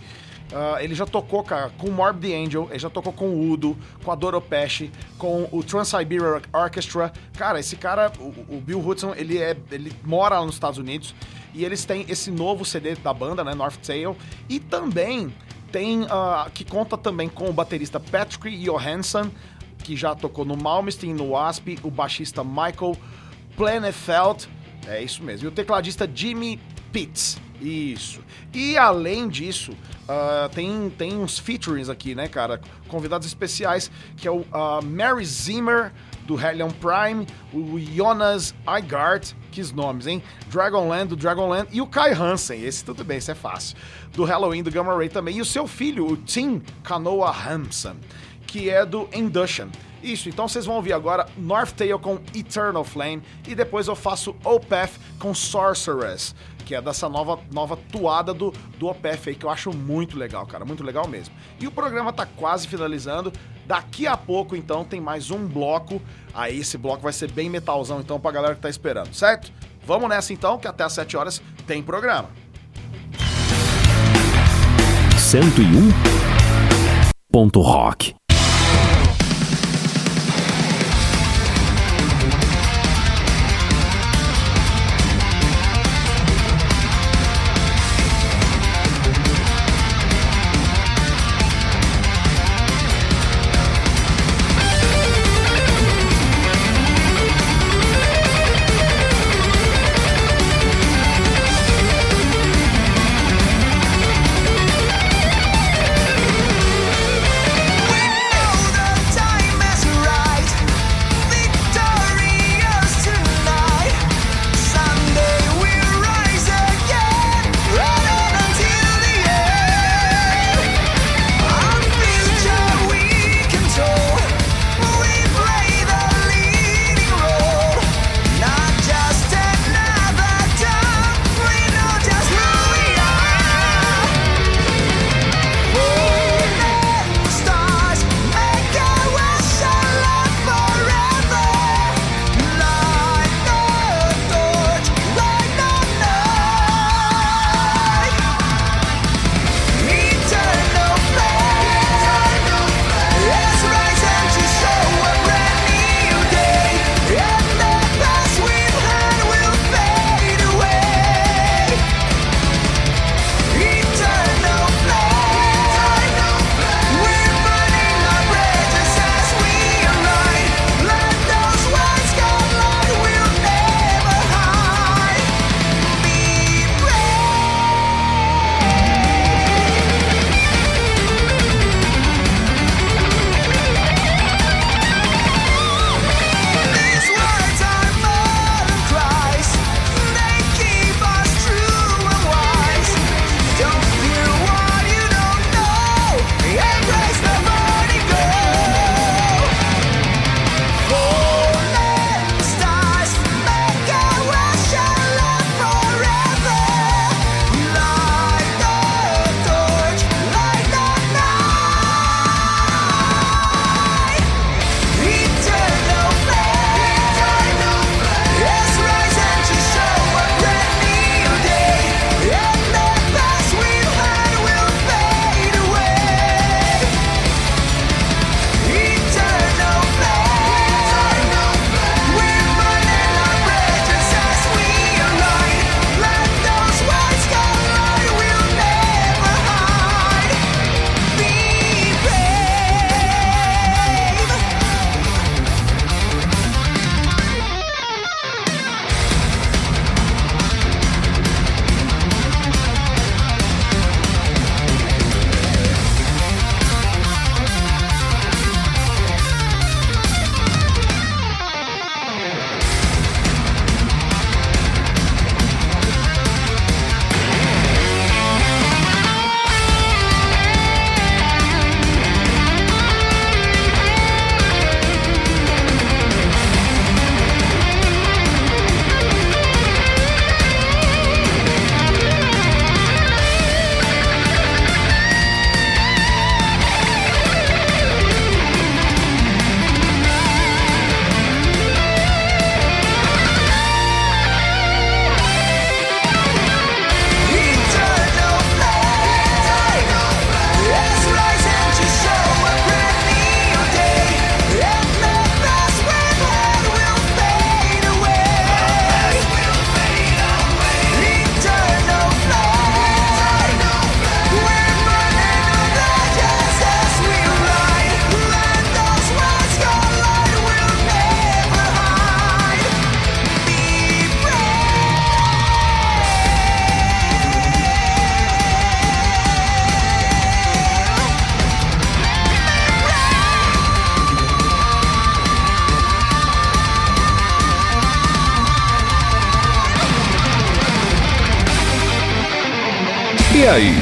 Ah, ele já tocou cara, com o Morbid Angel, ele já tocou com o Udo, com a Doro Pesce, com o Trans-Siberian Orchestra. Cara, esse cara, o, o Bill Hudson, ele, é, ele mora lá nos Estados Unidos e eles têm esse novo CD da banda, né, North Tail, e também tem, ah, que conta também com o baterista Patrick Johansson, que já tocou no Malmsteen, no Wasp, o baixista Michael Planefeld, é isso mesmo, e o tecladista Jimmy Pitts. Isso. E além disso, ah, tem, tem uns featurings aqui, né, cara? Convidados especiais, que é o ah, Mary Zimmer, do Hellion Prime, o Jonas Eigart, que nomes, hein? Dragonland, do Dragonland, e o Kai Hansen, esse tudo bem, esse é fácil. Do Halloween, do Gamma Ray também, e o seu filho, o Tim Canoa Hansen. que é do Induction. Isso, então vocês vão ouvir agora North Tail com Eternal Flame e depois eu faço Opeth com Sorceress, que é dessa nova, nova toada do, do Opeth aí, que eu acho muito legal, cara, muito legal mesmo. E o programa tá quase finalizando. Daqui a pouco, então, tem mais um bloco. Aí esse bloco vai ser bem metalzão, então, pra galera que tá esperando, certo? Vamos nessa então, que até às 7 horas tem programa. 101 ponto rock.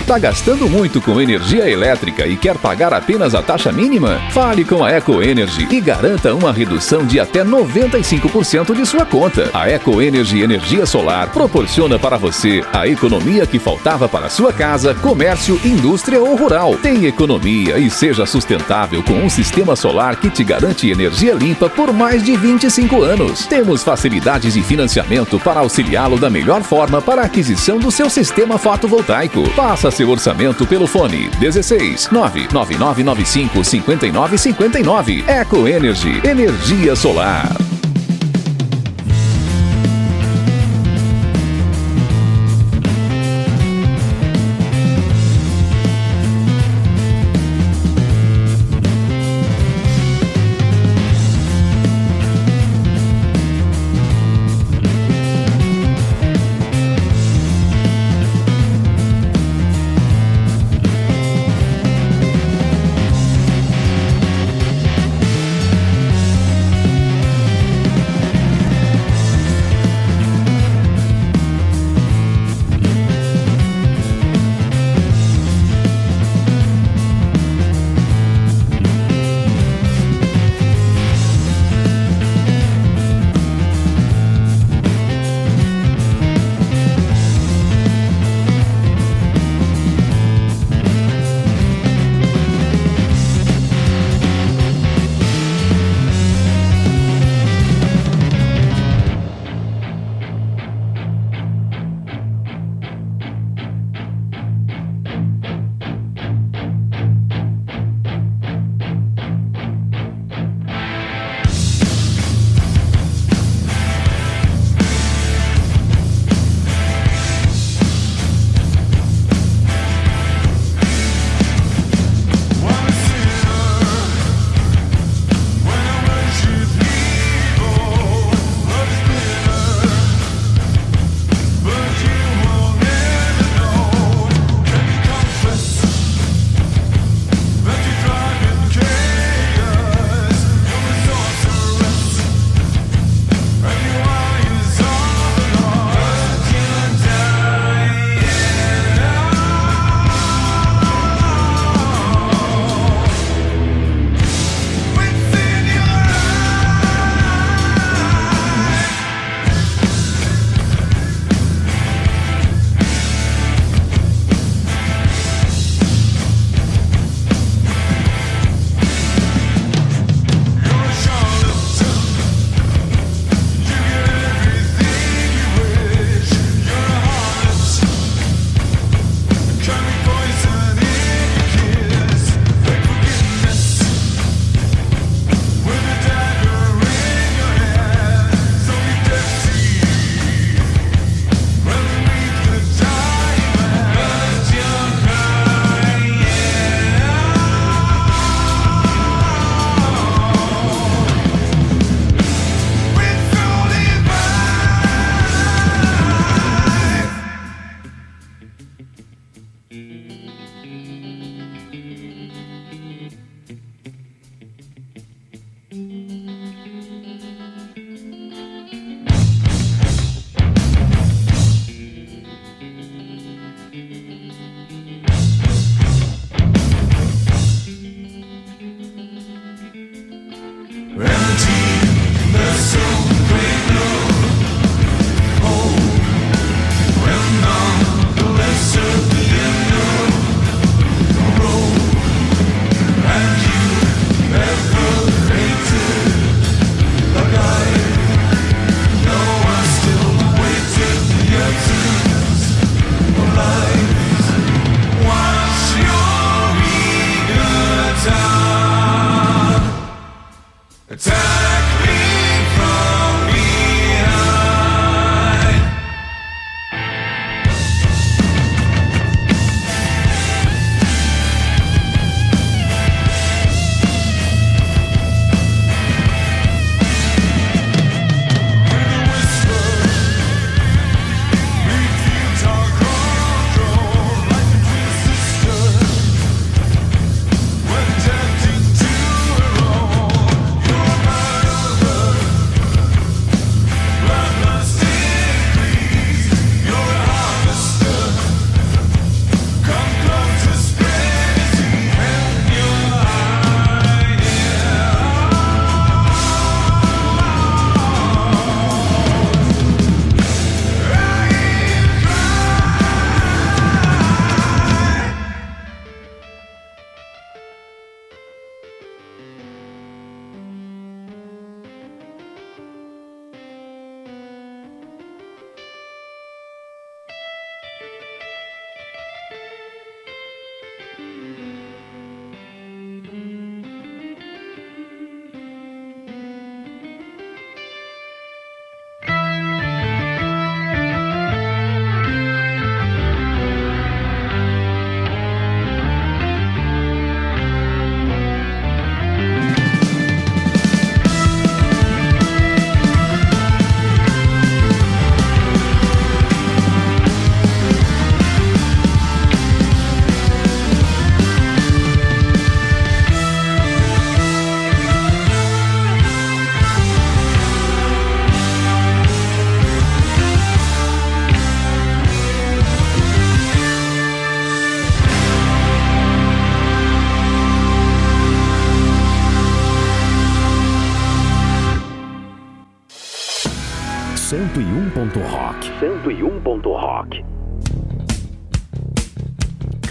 Tá gastando muito com energia elétrica e quer pagar apenas a taxa mínima? Fale com a Eco Energy e garanta uma redução de até 95% de sua conta. A Eco Energy Energia Solar proporciona para você a economia que faltava para sua casa, comércio, indústria ou rural. Tem economia e seja sustentável com um sistema solar que te garante energia limpa por mais de 25 anos. Temos facilidades de financiamento para auxiliá-lo da melhor forma para a aquisição do seu sistema fotovoltaico. Faça seu orçamento pelo fone 16 99995 5959. Eco Energy, energia solar.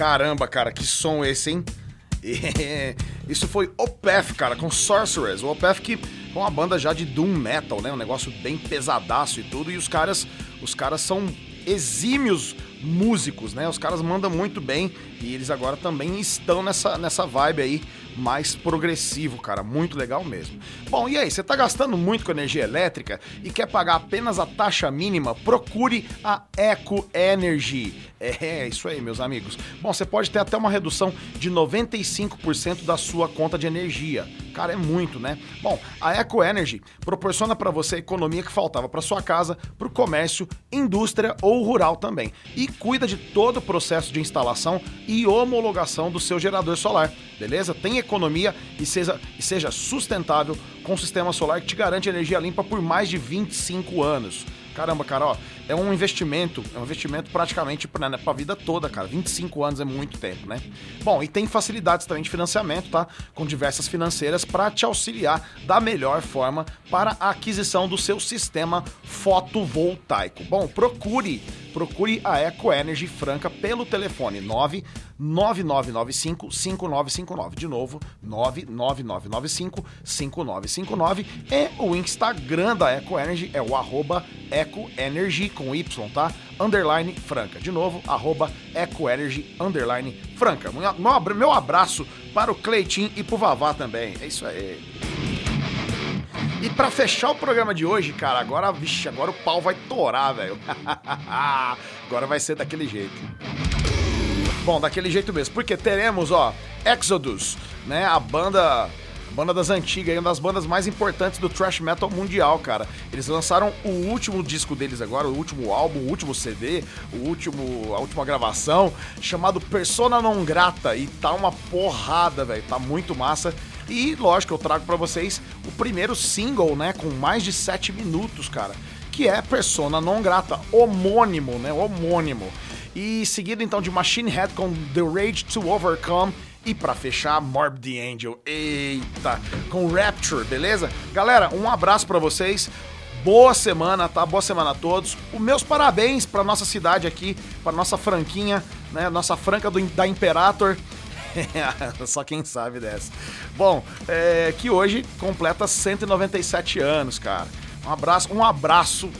Caramba, cara, que som esse, hein? (laughs) Isso foi Opeth, cara, com Sorcerers. O Opeth que é uma banda já de doom metal, né? Um negócio bem pesadaço e tudo. E os caras, os caras são exímios músicos, né? Os caras mandam muito bem e eles agora também estão nessa, nessa vibe aí mais progressivo, cara. Muito legal mesmo. Bom, e aí, você tá gastando muito com energia elétrica e quer pagar apenas a taxa mínima? Procure a Eco Energy. É, isso aí, meus amigos. Bom, você pode ter até uma redução de 95% da sua conta de energia. Cara, é muito, né? Bom, a Eco Energy proporciona para você a economia que faltava para sua casa, para o comércio, indústria ou rural também. E cuida de todo o processo de instalação e homologação do seu gerador solar, beleza? Tem economia e seja, e seja sustentável com um sistema solar que te garante energia limpa por mais de 25 anos. Caramba, cara, ó, é um investimento, é um investimento praticamente pra, né, pra vida toda, cara. 25 anos é muito tempo, né? Bom, e tem facilidades também de financiamento, tá? Com diversas financeiras para te auxiliar da melhor forma para a aquisição do seu sistema fotovoltaico. Bom, procure, procure a Eco Energy Franca pelo telefone 9 9995 5959. De novo, 99995 5959. E o Instagram da Eco Energy é o arroba Eco Energy com Y, tá? Underline Franca. De novo, arroba Eco Energy Underline Franca. Meu abraço para o Cleitinho e pro Vavá também. É isso aí. E pra fechar o programa de hoje, cara, agora, vixe, agora o pau vai torar, velho. (laughs) agora vai ser daquele jeito. Bom, daquele jeito mesmo, porque teremos, ó, Exodus, né, a banda banda das antigas, uma das bandas mais importantes do thrash metal mundial, cara. Eles lançaram o último disco deles agora, o último álbum, o último CD, o último a última gravação, chamado Persona Non Grata e tá uma porrada, velho, tá muito massa. E lógico, eu trago pra vocês o primeiro single, né, com mais de 7 minutos, cara, que é Persona Non Grata, homônimo, né, homônimo. E seguido então de Machine Head com The Rage to Overcome. E pra fechar, Morbid Angel. Eita, com Rapture, beleza? Galera, um abraço pra vocês. Boa semana, tá? Boa semana a todos. Os meus parabéns pra nossa cidade aqui, pra nossa franquinha, né? Nossa franca do, da Imperator. (laughs) Só quem sabe dessa. Bom, é, que hoje completa 197 anos, cara. Um abraço, um abraço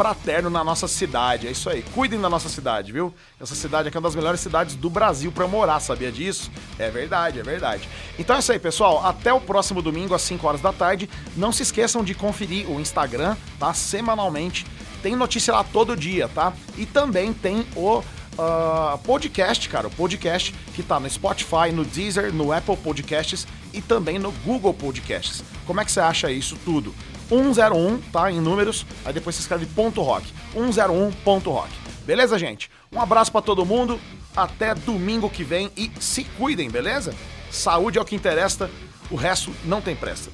fraterno na nossa cidade. É isso aí. Cuidem da nossa cidade, viu? Essa cidade aqui é uma das melhores cidades do Brasil pra morar, sabia disso? É verdade, é verdade. Então é isso aí, pessoal. Até o próximo domingo às 5 horas da tarde. Não se esqueçam de conferir o Instagram, tá? Semanalmente. Tem notícia lá todo dia, tá? E também tem o ah, podcast, cara. O podcast que tá no Spotify, no Deezer, no Apple Podcasts e também no Google Podcasts. Como é que você acha isso tudo? 101, tá? Em números, aí depois você escreve ponto rock. 101 ponto rock. Beleza, gente? Um abraço pra todo mundo. Até domingo que vem e se cuidem, beleza? Saúde é o que interessa, o resto não tem pressa.